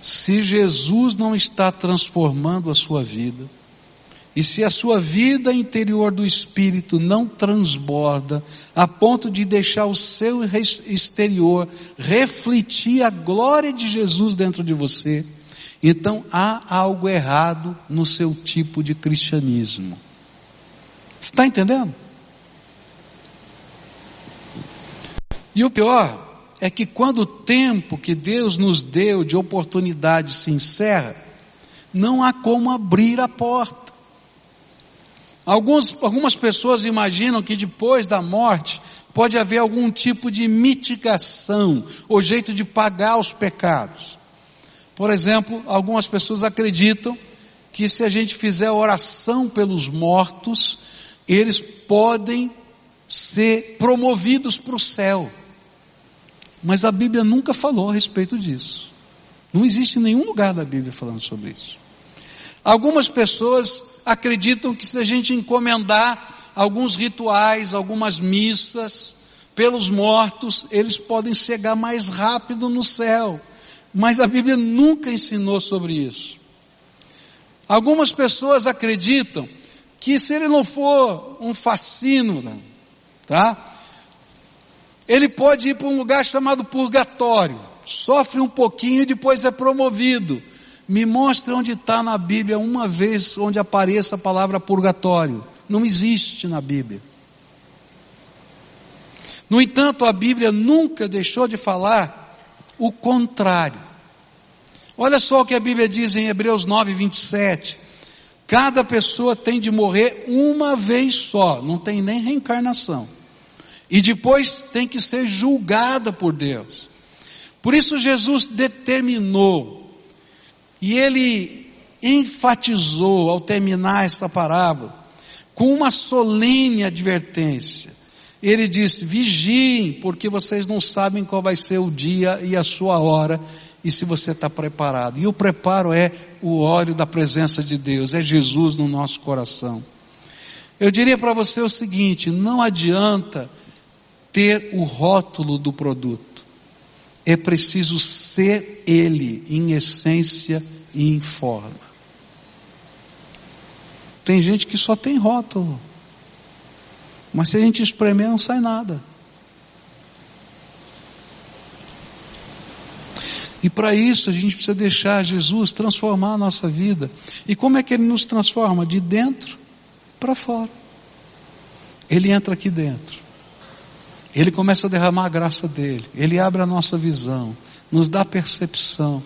se Jesus não está transformando a sua vida, e se a sua vida interior do espírito não transborda a ponto de deixar o seu exterior refletir a glória de Jesus dentro de você, então há algo errado no seu tipo de cristianismo. Está entendendo? E o pior é que quando o tempo que Deus nos deu de oportunidade se encerra, não há como abrir a porta. Alguns, algumas pessoas imaginam que depois da morte pode haver algum tipo de mitigação ou jeito de pagar os pecados. Por exemplo, algumas pessoas acreditam que se a gente fizer oração pelos mortos, eles podem ser promovidos para o céu. Mas a Bíblia nunca falou a respeito disso. Não existe nenhum lugar da Bíblia falando sobre isso. Algumas pessoas acreditam que se a gente encomendar alguns rituais, algumas missas pelos mortos, eles podem chegar mais rápido no céu. Mas a Bíblia nunca ensinou sobre isso. Algumas pessoas acreditam que se ele não for um fascínio, tá? Ele pode ir para um lugar chamado purgatório. sofre um pouquinho e depois é promovido. Me mostre onde está na Bíblia uma vez onde apareça a palavra purgatório. Não existe na Bíblia. No entanto, a Bíblia nunca deixou de falar o contrário. Olha só o que a Bíblia diz em Hebreus 9, 27. Cada pessoa tem de morrer uma vez só, não tem nem reencarnação. E depois tem que ser julgada por Deus. Por isso Jesus determinou, e ele enfatizou ao terminar esta parábola, com uma solene advertência. Ele disse: vigiem, porque vocês não sabem qual vai ser o dia e a sua hora, e se você está preparado. E o preparo é o óleo da presença de Deus, é Jesus no nosso coração. Eu diria para você o seguinte: não adianta ter o rótulo do produto, é preciso ser ele em essência e em forma. Tem gente que só tem rótulo. Mas se a gente espremer, não sai nada. E para isso a gente precisa deixar Jesus transformar a nossa vida. E como é que ele nos transforma? De dentro para fora. Ele entra aqui dentro. Ele começa a derramar a graça dele. Ele abre a nossa visão, nos dá percepção,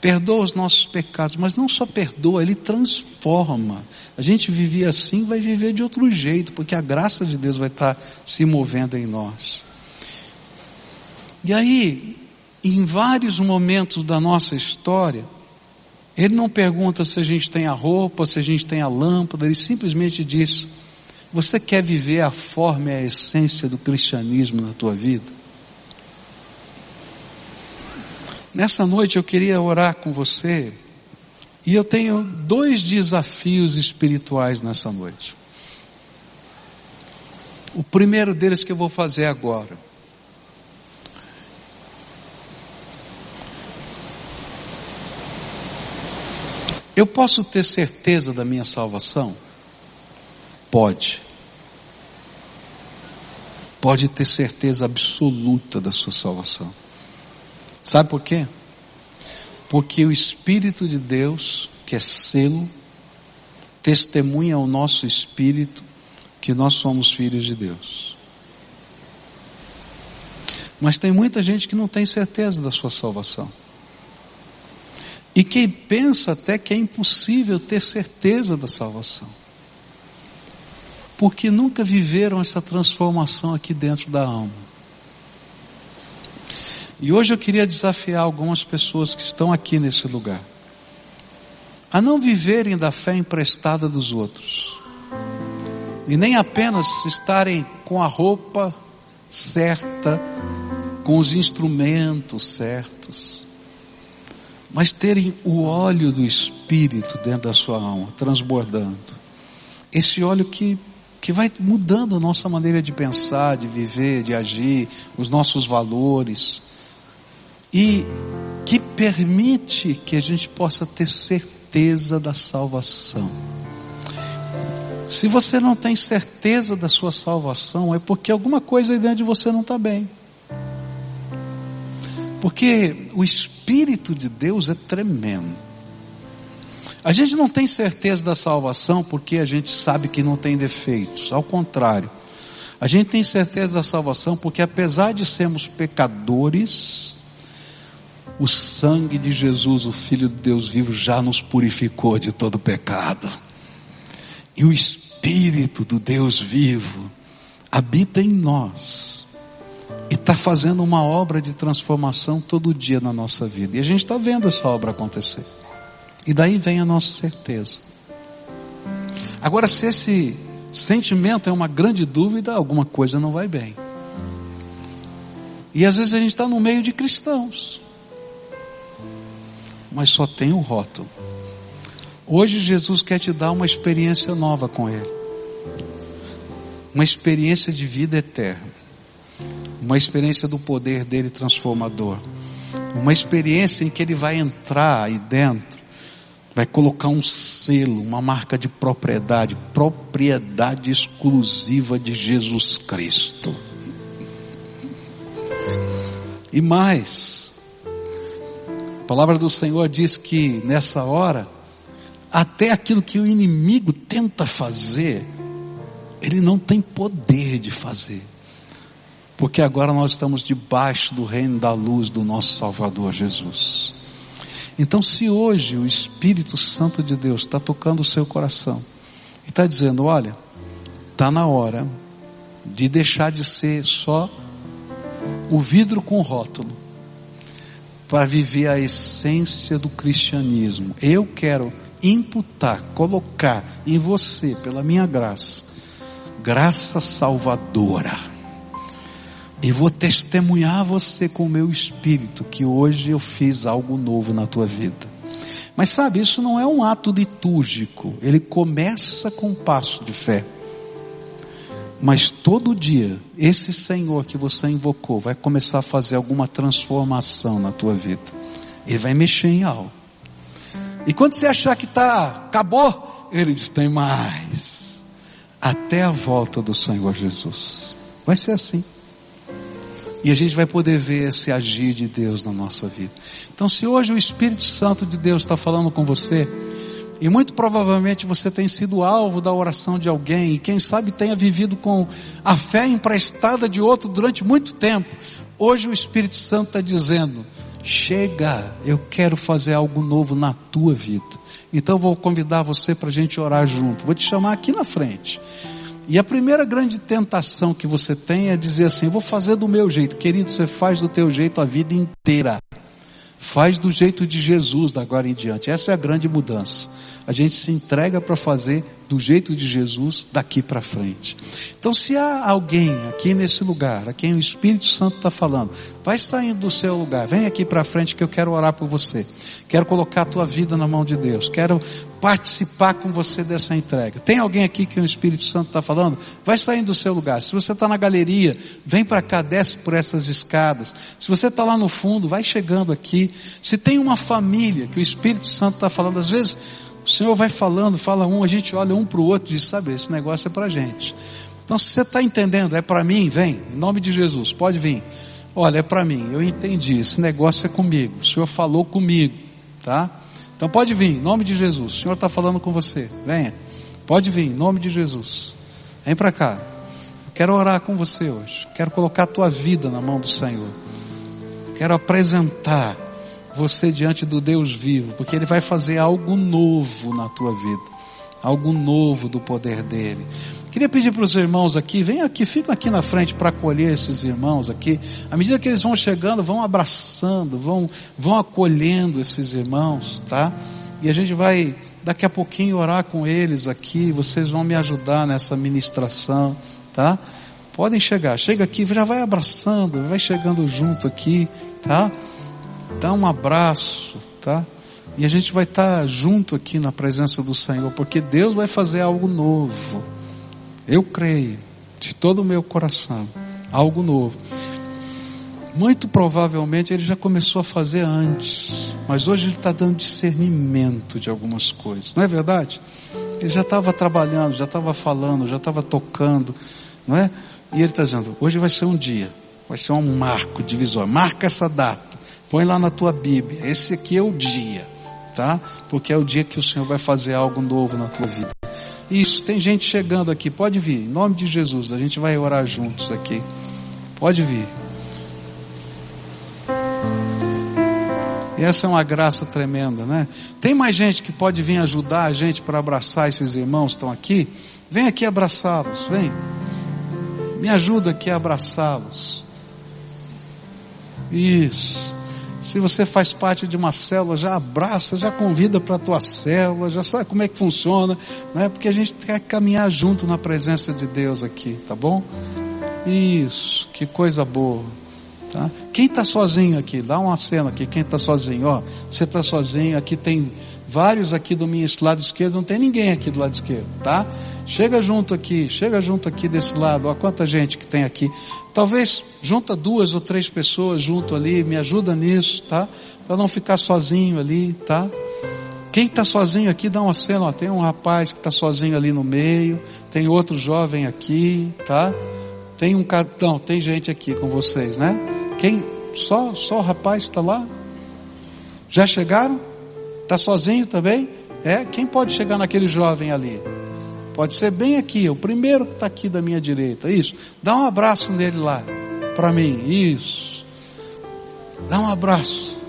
perdoa os nossos pecados, mas não só perdoa, ele transforma. A gente vivia assim, vai viver de outro jeito, porque a graça de Deus vai estar se movendo em nós. E aí, em vários momentos da nossa história, ele não pergunta se a gente tem a roupa, se a gente tem a lâmpada, ele simplesmente diz: Você quer viver a forma e a essência do cristianismo na tua vida? Nessa noite eu queria orar com você, e eu tenho dois desafios espirituais nessa noite. O primeiro deles que eu vou fazer agora Eu posso ter certeza da minha salvação? Pode. Pode ter certeza absoluta da sua salvação. Sabe por quê? Porque o Espírito de Deus, que é selo, testemunha ao nosso espírito que nós somos filhos de Deus. Mas tem muita gente que não tem certeza da sua salvação. E quem pensa até que é impossível ter certeza da salvação. Porque nunca viveram essa transformação aqui dentro da alma. E hoje eu queria desafiar algumas pessoas que estão aqui nesse lugar a não viverem da fé emprestada dos outros. E nem apenas estarem com a roupa certa, com os instrumentos certos mas terem o óleo do Espírito dentro da sua alma, transbordando. Esse óleo que, que vai mudando a nossa maneira de pensar, de viver, de agir, os nossos valores. E que permite que a gente possa ter certeza da salvação. Se você não tem certeza da sua salvação, é porque alguma coisa aí dentro de você não está bem. Porque o Espírito de Deus é tremendo. A gente não tem certeza da salvação porque a gente sabe que não tem defeitos. Ao contrário, a gente tem certeza da salvação porque apesar de sermos pecadores, o sangue de Jesus, o Filho de Deus vivo, já nos purificou de todo pecado. E o Espírito do Deus vivo habita em nós e está fazendo uma obra de transformação todo dia na nossa vida. E a gente está vendo essa obra acontecer. E daí vem a nossa certeza. Agora, se esse sentimento é uma grande dúvida, alguma coisa não vai bem. E às vezes a gente está no meio de cristãos, mas só tem o rótulo. Hoje Jesus quer te dar uma experiência nova com Ele, uma experiência de vida eterna uma experiência do poder dele transformador, uma experiência em que ele vai entrar aí dentro, vai colocar um selo, uma marca de propriedade, propriedade exclusiva de Jesus Cristo. E mais, palavra do Senhor diz que nessa hora, até aquilo que o inimigo tenta fazer, ele não tem poder de fazer. Porque agora nós estamos debaixo do reino da luz do nosso Salvador Jesus. Então, se hoje o Espírito Santo de Deus está tocando o seu coração e está dizendo: olha, está na hora de deixar de ser só o vidro com rótulo para viver a essência do cristianismo. Eu quero imputar, colocar em você, pela minha graça, graça salvadora. E vou testemunhar você com o meu espírito que hoje eu fiz algo novo na tua vida. Mas sabe, isso não é um ato litúrgico, ele começa com um passo de fé. Mas todo dia, esse Senhor que você invocou vai começar a fazer alguma transformação na tua vida. Ele vai mexer em algo. E quando você achar que está, acabou, ele diz: tem mais. Até a volta do Senhor Jesus. Vai ser assim. E a gente vai poder ver esse agir de Deus na nossa vida. Então, se hoje o Espírito Santo de Deus está falando com você, e muito provavelmente você tem sido alvo da oração de alguém, e quem sabe tenha vivido com a fé emprestada de outro durante muito tempo. Hoje o Espírito Santo está dizendo: chega, eu quero fazer algo novo na tua vida. Então vou convidar você para a gente orar junto. Vou te chamar aqui na frente. E a primeira grande tentação que você tem é dizer assim: vou fazer do meu jeito. Querido, você faz do teu jeito a vida inteira. Faz do jeito de Jesus da agora em diante. Essa é a grande mudança. A gente se entrega para fazer do jeito de Jesus daqui para frente. Então, se há alguém aqui nesse lugar, a quem o Espírito Santo está falando, vai saindo do seu lugar, vem aqui para frente que eu quero orar por você. Quero colocar a tua vida na mão de Deus. Quero participar com você dessa entrega. Tem alguém aqui que o Espírito Santo está falando? Vai saindo do seu lugar. Se você está na galeria, vem para cá, desce por essas escadas. Se você está lá no fundo, vai chegando aqui. Se tem uma família que o Espírito Santo está falando, às vezes o Senhor vai falando, fala um, a gente olha um para o outro e diz, sabe, esse negócio é para gente. Então se você está entendendo, é para mim, vem, em nome de Jesus, pode vir. Olha, é para mim, eu entendi, esse negócio é comigo, o Senhor falou comigo, tá? Então pode vir, em nome de Jesus. O Senhor está falando com você. Venha. Pode vir, em nome de Jesus. Vem para cá. Eu quero orar com você hoje. Quero colocar a tua vida na mão do Senhor. Quero apresentar você diante do Deus vivo, porque Ele vai fazer algo novo na tua vida. Algo novo do poder dele. Queria pedir para os irmãos aqui, vem aqui, fica aqui na frente para acolher esses irmãos aqui. À medida que eles vão chegando, vão abraçando, vão, vão acolhendo esses irmãos, tá? E a gente vai daqui a pouquinho orar com eles aqui. Vocês vão me ajudar nessa ministração, tá? Podem chegar, chega aqui, já vai abraçando, vai chegando junto aqui, tá? Dá um abraço, tá? E a gente vai estar junto aqui na presença do Senhor, porque Deus vai fazer algo novo. Eu creio de todo o meu coração, algo novo. Muito provavelmente ele já começou a fazer antes, mas hoje ele está dando discernimento de algumas coisas, não é verdade? Ele já estava trabalhando, já estava falando, já estava tocando, não é? E ele está dizendo: hoje vai ser um dia, vai ser um marco divisor, marca essa data, põe lá na tua Bíblia, esse aqui é o dia, tá? Porque é o dia que o Senhor vai fazer algo novo na tua vida. Isso, tem gente chegando aqui, pode vir, em nome de Jesus, a gente vai orar juntos aqui. Pode vir. Essa é uma graça tremenda, né? Tem mais gente que pode vir ajudar a gente para abraçar esses irmãos que estão aqui? Vem aqui abraçá-los, vem. Me ajuda aqui a abraçá-los. Isso. Se você faz parte de uma célula, já abraça, já convida para a tua célula, já sabe como é que funciona, não é? Porque a gente quer caminhar junto na presença de Deus aqui, tá bom? Isso, que coisa boa. Tá? Quem está sozinho aqui? Dá uma cena aqui. Quem está sozinho? Ó, você está sozinho. Aqui tem vários aqui do meu lado esquerdo. Não tem ninguém aqui do lado esquerdo, tá? Chega junto aqui. Chega junto aqui desse lado. Ó, quanta gente que tem aqui. Talvez junta duas ou três pessoas junto ali. Me ajuda nisso, tá? Para não ficar sozinho ali, tá? Quem está sozinho aqui, dá uma cena. Ó, tem um rapaz que está sozinho ali no meio. Tem outro jovem aqui, tá? Tem um cartão, tem gente aqui com vocês, né? Quem? Só, só o rapaz está lá? Já chegaram? Está sozinho também? É? Quem pode chegar naquele jovem ali? Pode ser bem aqui, o primeiro que está aqui da minha direita. Isso. Dá um abraço nele lá. Para mim. Isso. Dá um abraço.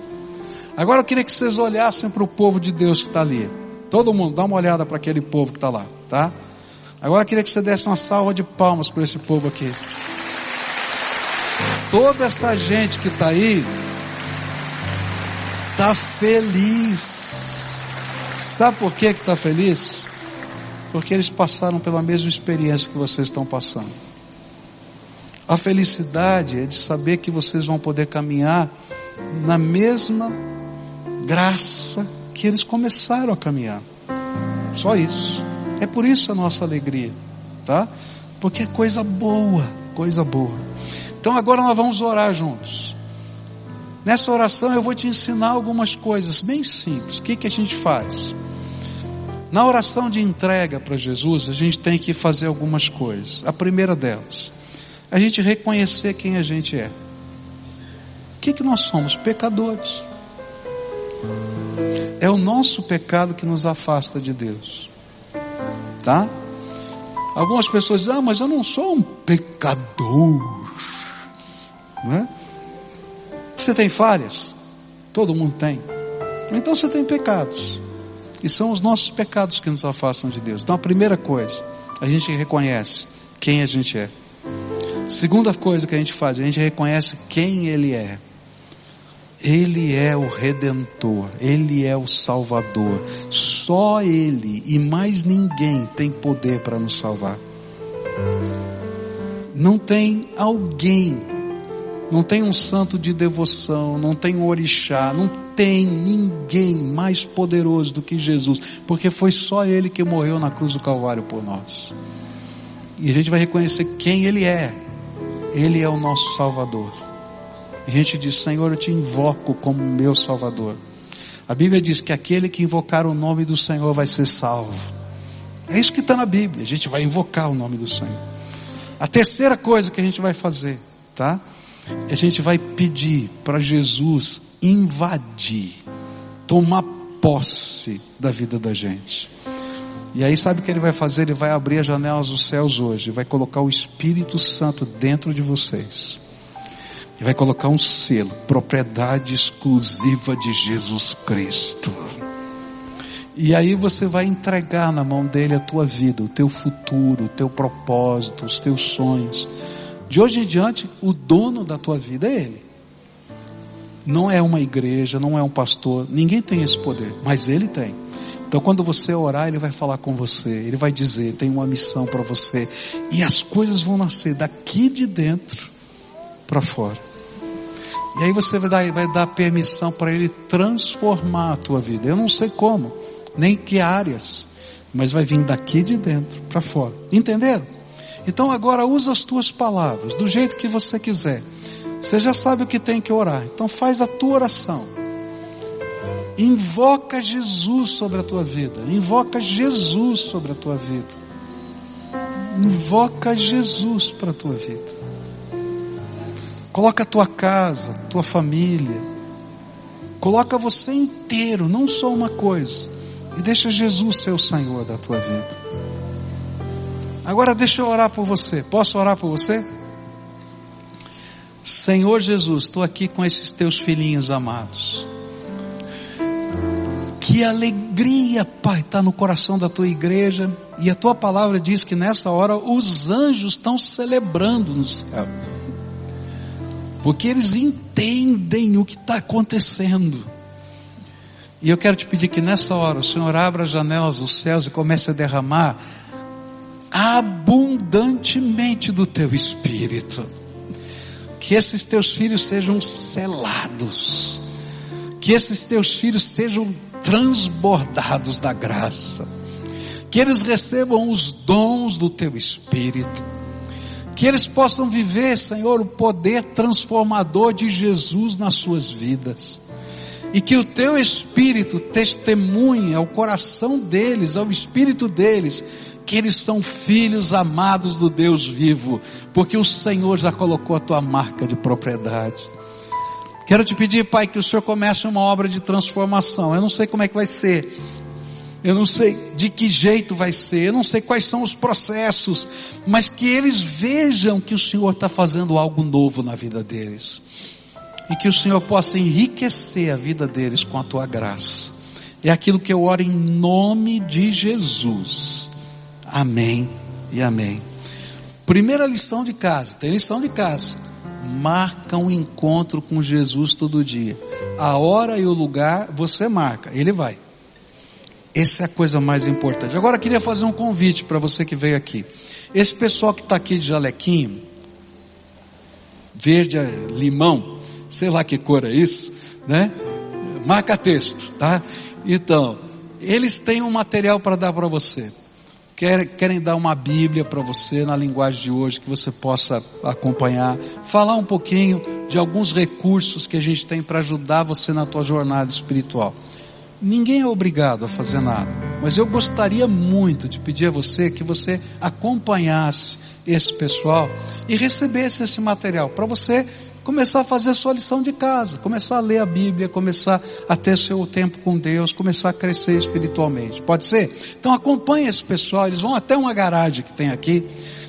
Agora eu queria que vocês olhassem para o povo de Deus que está ali. Todo mundo, dá uma olhada para aquele povo que está lá, tá? Agora eu queria que você desse uma salva de palmas para esse povo aqui. Toda essa gente que está aí está feliz. Sabe por que está feliz? Porque eles passaram pela mesma experiência que vocês estão passando. A felicidade é de saber que vocês vão poder caminhar na mesma graça que eles começaram a caminhar. Só isso. É por isso a nossa alegria, tá? Porque é coisa boa, coisa boa. Então agora nós vamos orar juntos. Nessa oração eu vou te ensinar algumas coisas bem simples. O que, que a gente faz? Na oração de entrega para Jesus, a gente tem que fazer algumas coisas. A primeira delas, a gente reconhecer quem a gente é. O que, que nós somos? Pecadores. É o nosso pecado que nos afasta de Deus. Tá? Algumas pessoas dizem, ah, mas eu não sou um pecador. Não é? Você tem falhas? Todo mundo tem. Então você tem pecados. E são os nossos pecados que nos afastam de Deus. Então a primeira coisa, a gente reconhece quem a gente é. Segunda coisa que a gente faz, a gente reconhece quem Ele é. Ele é o Redentor, Ele é o Salvador. Só Ele e mais ninguém tem poder para nos salvar. Não tem alguém, não tem um santo de devoção, não tem um orixá, não tem ninguém mais poderoso do que Jesus, porque foi só Ele que morreu na cruz do Calvário por nós. E a gente vai reconhecer quem Ele é. Ele é o nosso Salvador. A gente diz: Senhor, eu te invoco como meu Salvador. A Bíblia diz que aquele que invocar o nome do Senhor vai ser salvo. É isso que está na Bíblia. A gente vai invocar o nome do Senhor. A terceira coisa que a gente vai fazer, tá? A gente vai pedir para Jesus invadir, tomar posse da vida da gente. E aí sabe o que ele vai fazer? Ele vai abrir as janelas dos céus hoje, vai colocar o Espírito Santo dentro de vocês. E vai colocar um selo, propriedade exclusiva de Jesus Cristo. E aí você vai entregar na mão dele a tua vida, o teu futuro, o teu propósito, os teus sonhos. De hoje em diante, o dono da tua vida é ele. Não é uma igreja, não é um pastor, ninguém tem esse poder, mas ele tem. Então, quando você orar, ele vai falar com você, ele vai dizer: tem uma missão para você, e as coisas vão nascer daqui de dentro para fora. E aí você vai dar, vai dar permissão para ele transformar a tua vida. Eu não sei como, nem que áreas, mas vai vir daqui de dentro para fora. Entenderam? Então agora usa as tuas palavras do jeito que você quiser. Você já sabe o que tem que orar. Então faz a tua oração. Invoca Jesus sobre a tua vida. Invoca Jesus sobre a tua vida. Invoca Jesus para a tua vida. Coloca a tua casa, tua família. Coloca você inteiro, não só uma coisa. E deixa Jesus ser o Senhor da tua vida. Agora deixa eu orar por você. Posso orar por você? Senhor Jesus, estou aqui com esses teus filhinhos amados. Que alegria, Pai, está no coração da tua igreja. E a tua palavra diz que nessa hora os anjos estão celebrando no céu. Porque eles entendem o que está acontecendo. E eu quero te pedir que nessa hora o Senhor abra as janelas dos céus e comece a derramar abundantemente do teu espírito. Que esses teus filhos sejam selados. Que esses teus filhos sejam transbordados da graça. Que eles recebam os dons do teu espírito. Que eles possam viver, Senhor, o poder transformador de Jesus nas suas vidas. E que o teu espírito testemunhe ao coração deles, ao espírito deles, que eles são filhos amados do Deus vivo, porque o Senhor já colocou a tua marca de propriedade. Quero te pedir, Pai, que o Senhor comece uma obra de transformação. Eu não sei como é que vai ser. Eu não sei de que jeito vai ser, eu não sei quais são os processos, mas que eles vejam que o Senhor está fazendo algo novo na vida deles. E que o Senhor possa enriquecer a vida deles com a tua graça. É aquilo que eu oro em nome de Jesus. Amém e amém. Primeira lição de casa, tem lição de casa. Marca um encontro com Jesus todo dia. A hora e o lugar você marca, ele vai. Essa é a coisa mais importante. Agora eu queria fazer um convite para você que veio aqui. Esse pessoal que está aqui de jalequinho, verde, limão, sei lá que cor é isso, né? Marca texto, tá? Então, eles têm um material para dar para você. Querem, querem dar uma Bíblia para você na linguagem de hoje que você possa acompanhar. Falar um pouquinho de alguns recursos que a gente tem para ajudar você na tua jornada espiritual. Ninguém é obrigado a fazer nada, mas eu gostaria muito de pedir a você que você acompanhasse esse pessoal e recebesse esse material para você começar a fazer a sua lição de casa, começar a ler a Bíblia, começar a ter seu tempo com Deus, começar a crescer espiritualmente. Pode ser? Então acompanhe esse pessoal, eles vão até uma garagem que tem aqui,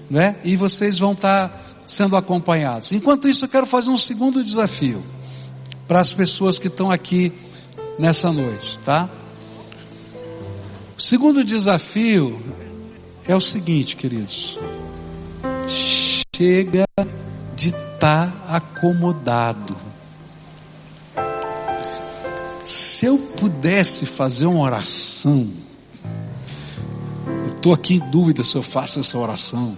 né? E vocês vão estar sendo acompanhados. Enquanto isso, eu quero fazer um segundo desafio para as pessoas que estão aqui nessa noite, tá? O segundo desafio é o seguinte, queridos. Chega de estar tá acomodado. Se eu pudesse fazer uma oração, estou aqui em dúvida se eu faço essa oração,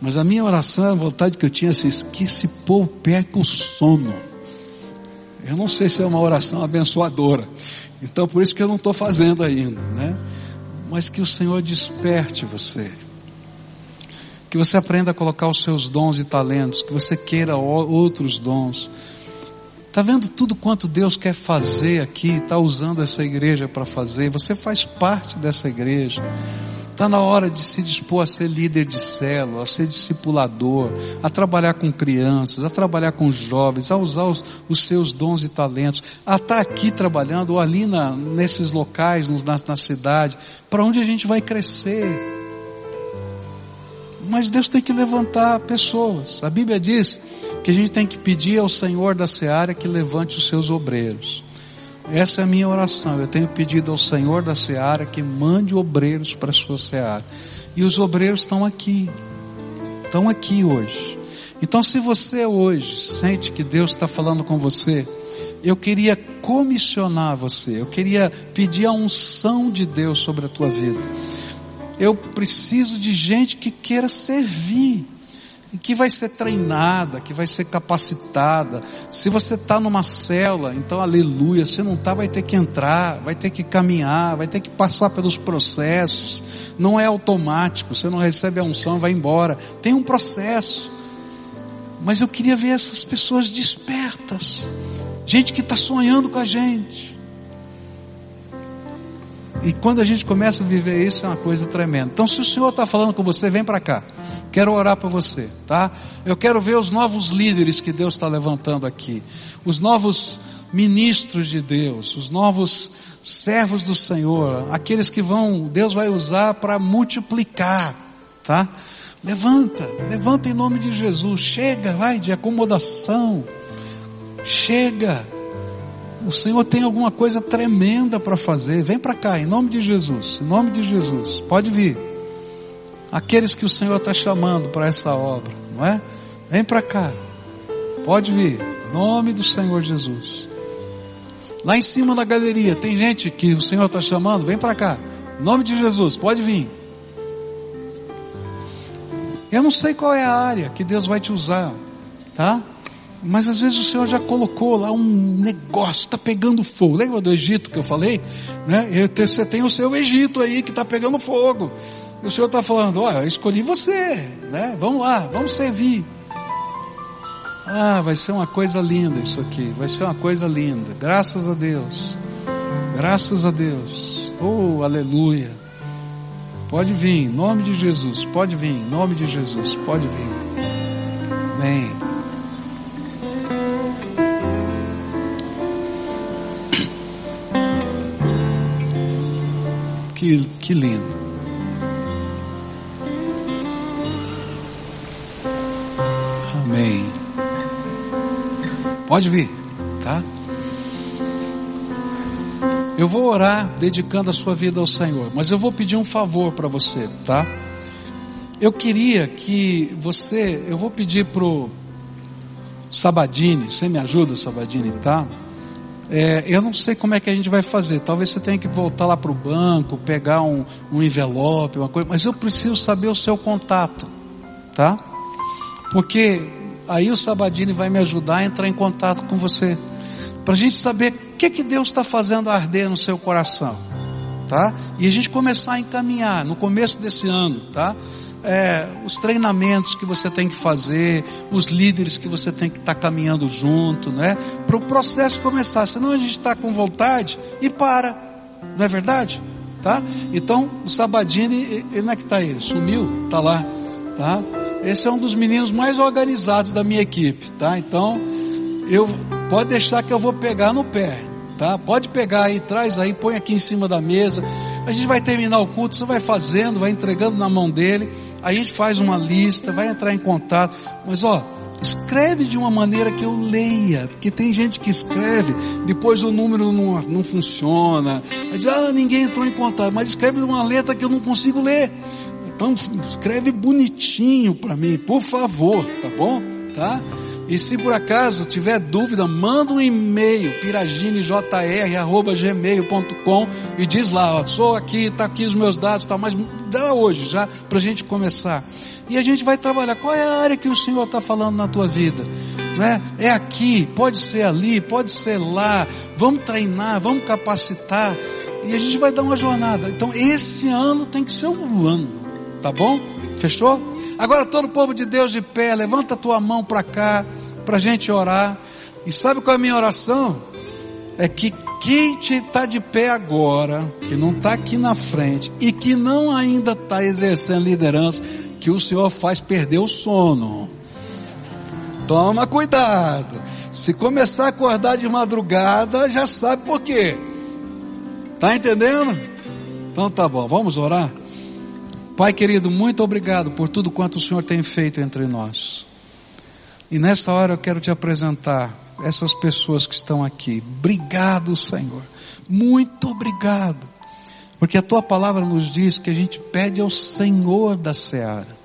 mas a minha oração, a vontade que eu tinha, assim, que esse povo perca o sono. Eu não sei se é uma oração abençoadora. Então por isso que eu não estou fazendo ainda, né? Mas que o Senhor desperte você. Que você aprenda a colocar os seus dons e talentos, que você queira outros dons. Está vendo tudo quanto Deus quer fazer aqui, está usando essa igreja para fazer. Você faz parte dessa igreja. Está na hora de se dispor a ser líder de célula, a ser discipulador, a trabalhar com crianças, a trabalhar com jovens, a usar os, os seus dons e talentos, a estar tá aqui trabalhando ou ali na, nesses locais, na, na cidade, para onde a gente vai crescer. Mas Deus tem que levantar pessoas. A Bíblia diz que a gente tem que pedir ao Senhor da seara que levante os seus obreiros. Essa é a minha oração. Eu tenho pedido ao Senhor da seara que mande obreiros para a sua seara. E os obreiros estão aqui. Estão aqui hoje. Então, se você hoje sente que Deus está falando com você, eu queria comissionar você. Eu queria pedir a unção de Deus sobre a tua vida. Eu preciso de gente que queira servir que vai ser treinada, que vai ser capacitada. Se você está numa cela, então aleluia. Se não está, vai ter que entrar, vai ter que caminhar, vai ter que passar pelos processos. Não é automático. Você não recebe a unção, vai embora. Tem um processo. Mas eu queria ver essas pessoas despertas, gente que está sonhando com a gente. E quando a gente começa a viver isso, é uma coisa tremenda. Então, se o Senhor está falando com você, vem para cá. Quero orar para você, tá? Eu quero ver os novos líderes que Deus está levantando aqui, os novos ministros de Deus, os novos servos do Senhor, aqueles que vão, Deus vai usar para multiplicar, tá? Levanta, levanta em nome de Jesus. Chega, vai de acomodação. Chega o Senhor tem alguma coisa tremenda para fazer. Vem para cá, em nome de Jesus. Em nome de Jesus. Pode vir. Aqueles que o Senhor está chamando para essa obra, não é? Vem para cá. Pode vir. Em nome do Senhor Jesus. Lá em cima na galeria, tem gente que o Senhor está chamando. Vem para cá. Em nome de Jesus. Pode vir. Eu não sei qual é a área que Deus vai te usar, tá? Mas às vezes o Senhor já colocou lá um negócio, está pegando fogo. Lembra do Egito que eu falei? Né? Você tem o seu Egito aí que está pegando fogo. E o Senhor está falando, olha, eu escolhi você, né? Vamos lá, vamos servir. Ah, vai ser uma coisa linda isso aqui, vai ser uma coisa linda. Graças a Deus. Graças a Deus. Oh, aleluia. Pode vir, em nome de Jesus. Pode vir, em nome de Jesus. Pode vir. Amém. Que, que lindo. Amém. Pode vir, tá? Eu vou orar dedicando a sua vida ao Senhor, mas eu vou pedir um favor para você, tá? Eu queria que você, eu vou pedir pro Sabadini, você me ajuda, Sabadini, tá? É, eu não sei como é que a gente vai fazer. Talvez você tenha que voltar lá para o banco, pegar um, um envelope, uma coisa. Mas eu preciso saber o seu contato, tá? Porque aí o Sabadini vai me ajudar a entrar em contato com você, para a gente saber o que que Deus está fazendo arder no seu coração, tá? E a gente começar a encaminhar no começo desse ano, tá? É, os treinamentos que você tem que fazer, os líderes que você tem que estar tá caminhando junto, né? Para o processo começar. Senão a gente está com vontade e para, não é verdade? Tá? Então o Sabadini, onde é que está ele? Sumiu? Está lá, tá? Esse é um dos meninos mais organizados da minha equipe, tá? Então eu pode deixar que eu vou pegar no pé, tá? Pode pegar aí, traz aí, põe aqui em cima da mesa. A gente vai terminar o culto, você vai fazendo, vai entregando na mão dele. A gente faz uma lista, vai entrar em contato. Mas ó, escreve de uma maneira que eu leia, porque tem gente que escreve, depois o número não, não funciona. Diz, ah, ninguém entrou em contato, mas escreve uma letra que eu não consigo ler. Então escreve bonitinho para mim, por favor, tá bom? Tá? E se por acaso tiver dúvida, manda um e-mail, piraginejr.gmail.com e diz lá, ó, sou aqui, tá aqui os meus dados, tá, mas dá hoje já para a gente começar. E a gente vai trabalhar. Qual é a área que o Senhor está falando na tua vida? Né? É aqui, pode ser ali, pode ser lá. Vamos treinar, vamos capacitar. E a gente vai dar uma jornada. Então esse ano tem que ser um ano, tá bom? Fechou? Agora todo o povo de Deus de pé, levanta a tua mão para cá, para a gente orar. E sabe qual é a minha oração? É que quem está de pé agora, que não está aqui na frente e que não ainda está exercendo liderança, que o Senhor faz perder o sono. Toma cuidado. Se começar a acordar de madrugada, já sabe por quê. Tá entendendo? Então tá bom, vamos orar? Pai querido, muito obrigado por tudo quanto o Senhor tem feito entre nós. E nessa hora eu quero te apresentar essas pessoas que estão aqui. Obrigado, Senhor. Muito obrigado. Porque a tua palavra nos diz que a gente pede ao Senhor da seara.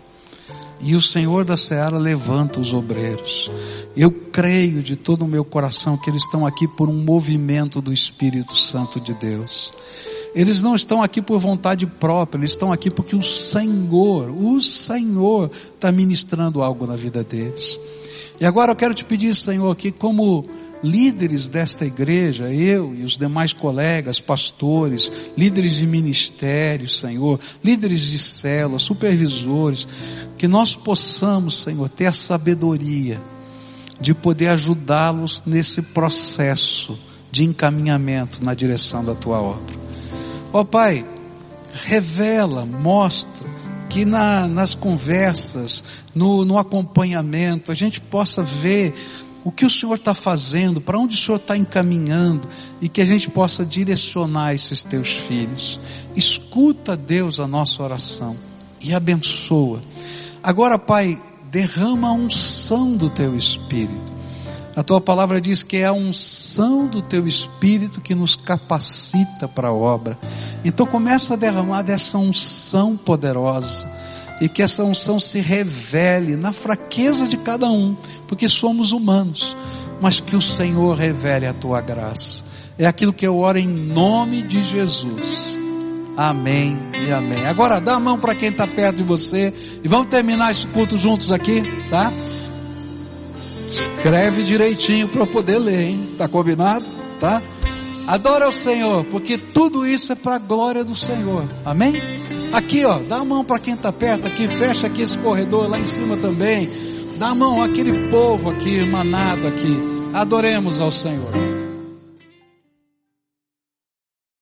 E o Senhor da seara levanta os obreiros. Eu creio de todo o meu coração que eles estão aqui por um movimento do Espírito Santo de Deus. Eles não estão aqui por vontade própria, eles estão aqui porque o Senhor, o Senhor está ministrando algo na vida deles. E agora eu quero te pedir, Senhor, que como líderes desta igreja, eu e os demais colegas, pastores, líderes de ministérios, Senhor, líderes de células, supervisores, que nós possamos, Senhor, ter a sabedoria de poder ajudá-los nesse processo de encaminhamento na direção da tua obra. Ó oh, Pai, revela, mostra que na, nas conversas, no, no acompanhamento, a gente possa ver o que o Senhor está fazendo, para onde o Senhor está encaminhando e que a gente possa direcionar esses teus filhos. Escuta, Deus, a nossa oração e abençoa. Agora, Pai, derrama a unção do teu Espírito. A tua palavra diz que é a unção do teu Espírito que nos capacita para a obra. Então começa a derramar dessa unção poderosa e que essa unção se revele na fraqueza de cada um, porque somos humanos, mas que o Senhor revele a tua graça. É aquilo que eu oro em nome de Jesus. Amém e amém. Agora dá a mão para quem está perto de você e vamos terminar esse culto juntos aqui, tá? Escreve direitinho para eu poder ler, hein? Tá combinado? Tá? Adora o Senhor, porque tudo isso é para a glória do Senhor. Amém? Aqui, ó, dá a mão para quem está perto aqui, fecha aqui esse corredor lá em cima também. Dá a mão àquele povo aqui, manado aqui. Adoremos ao Senhor.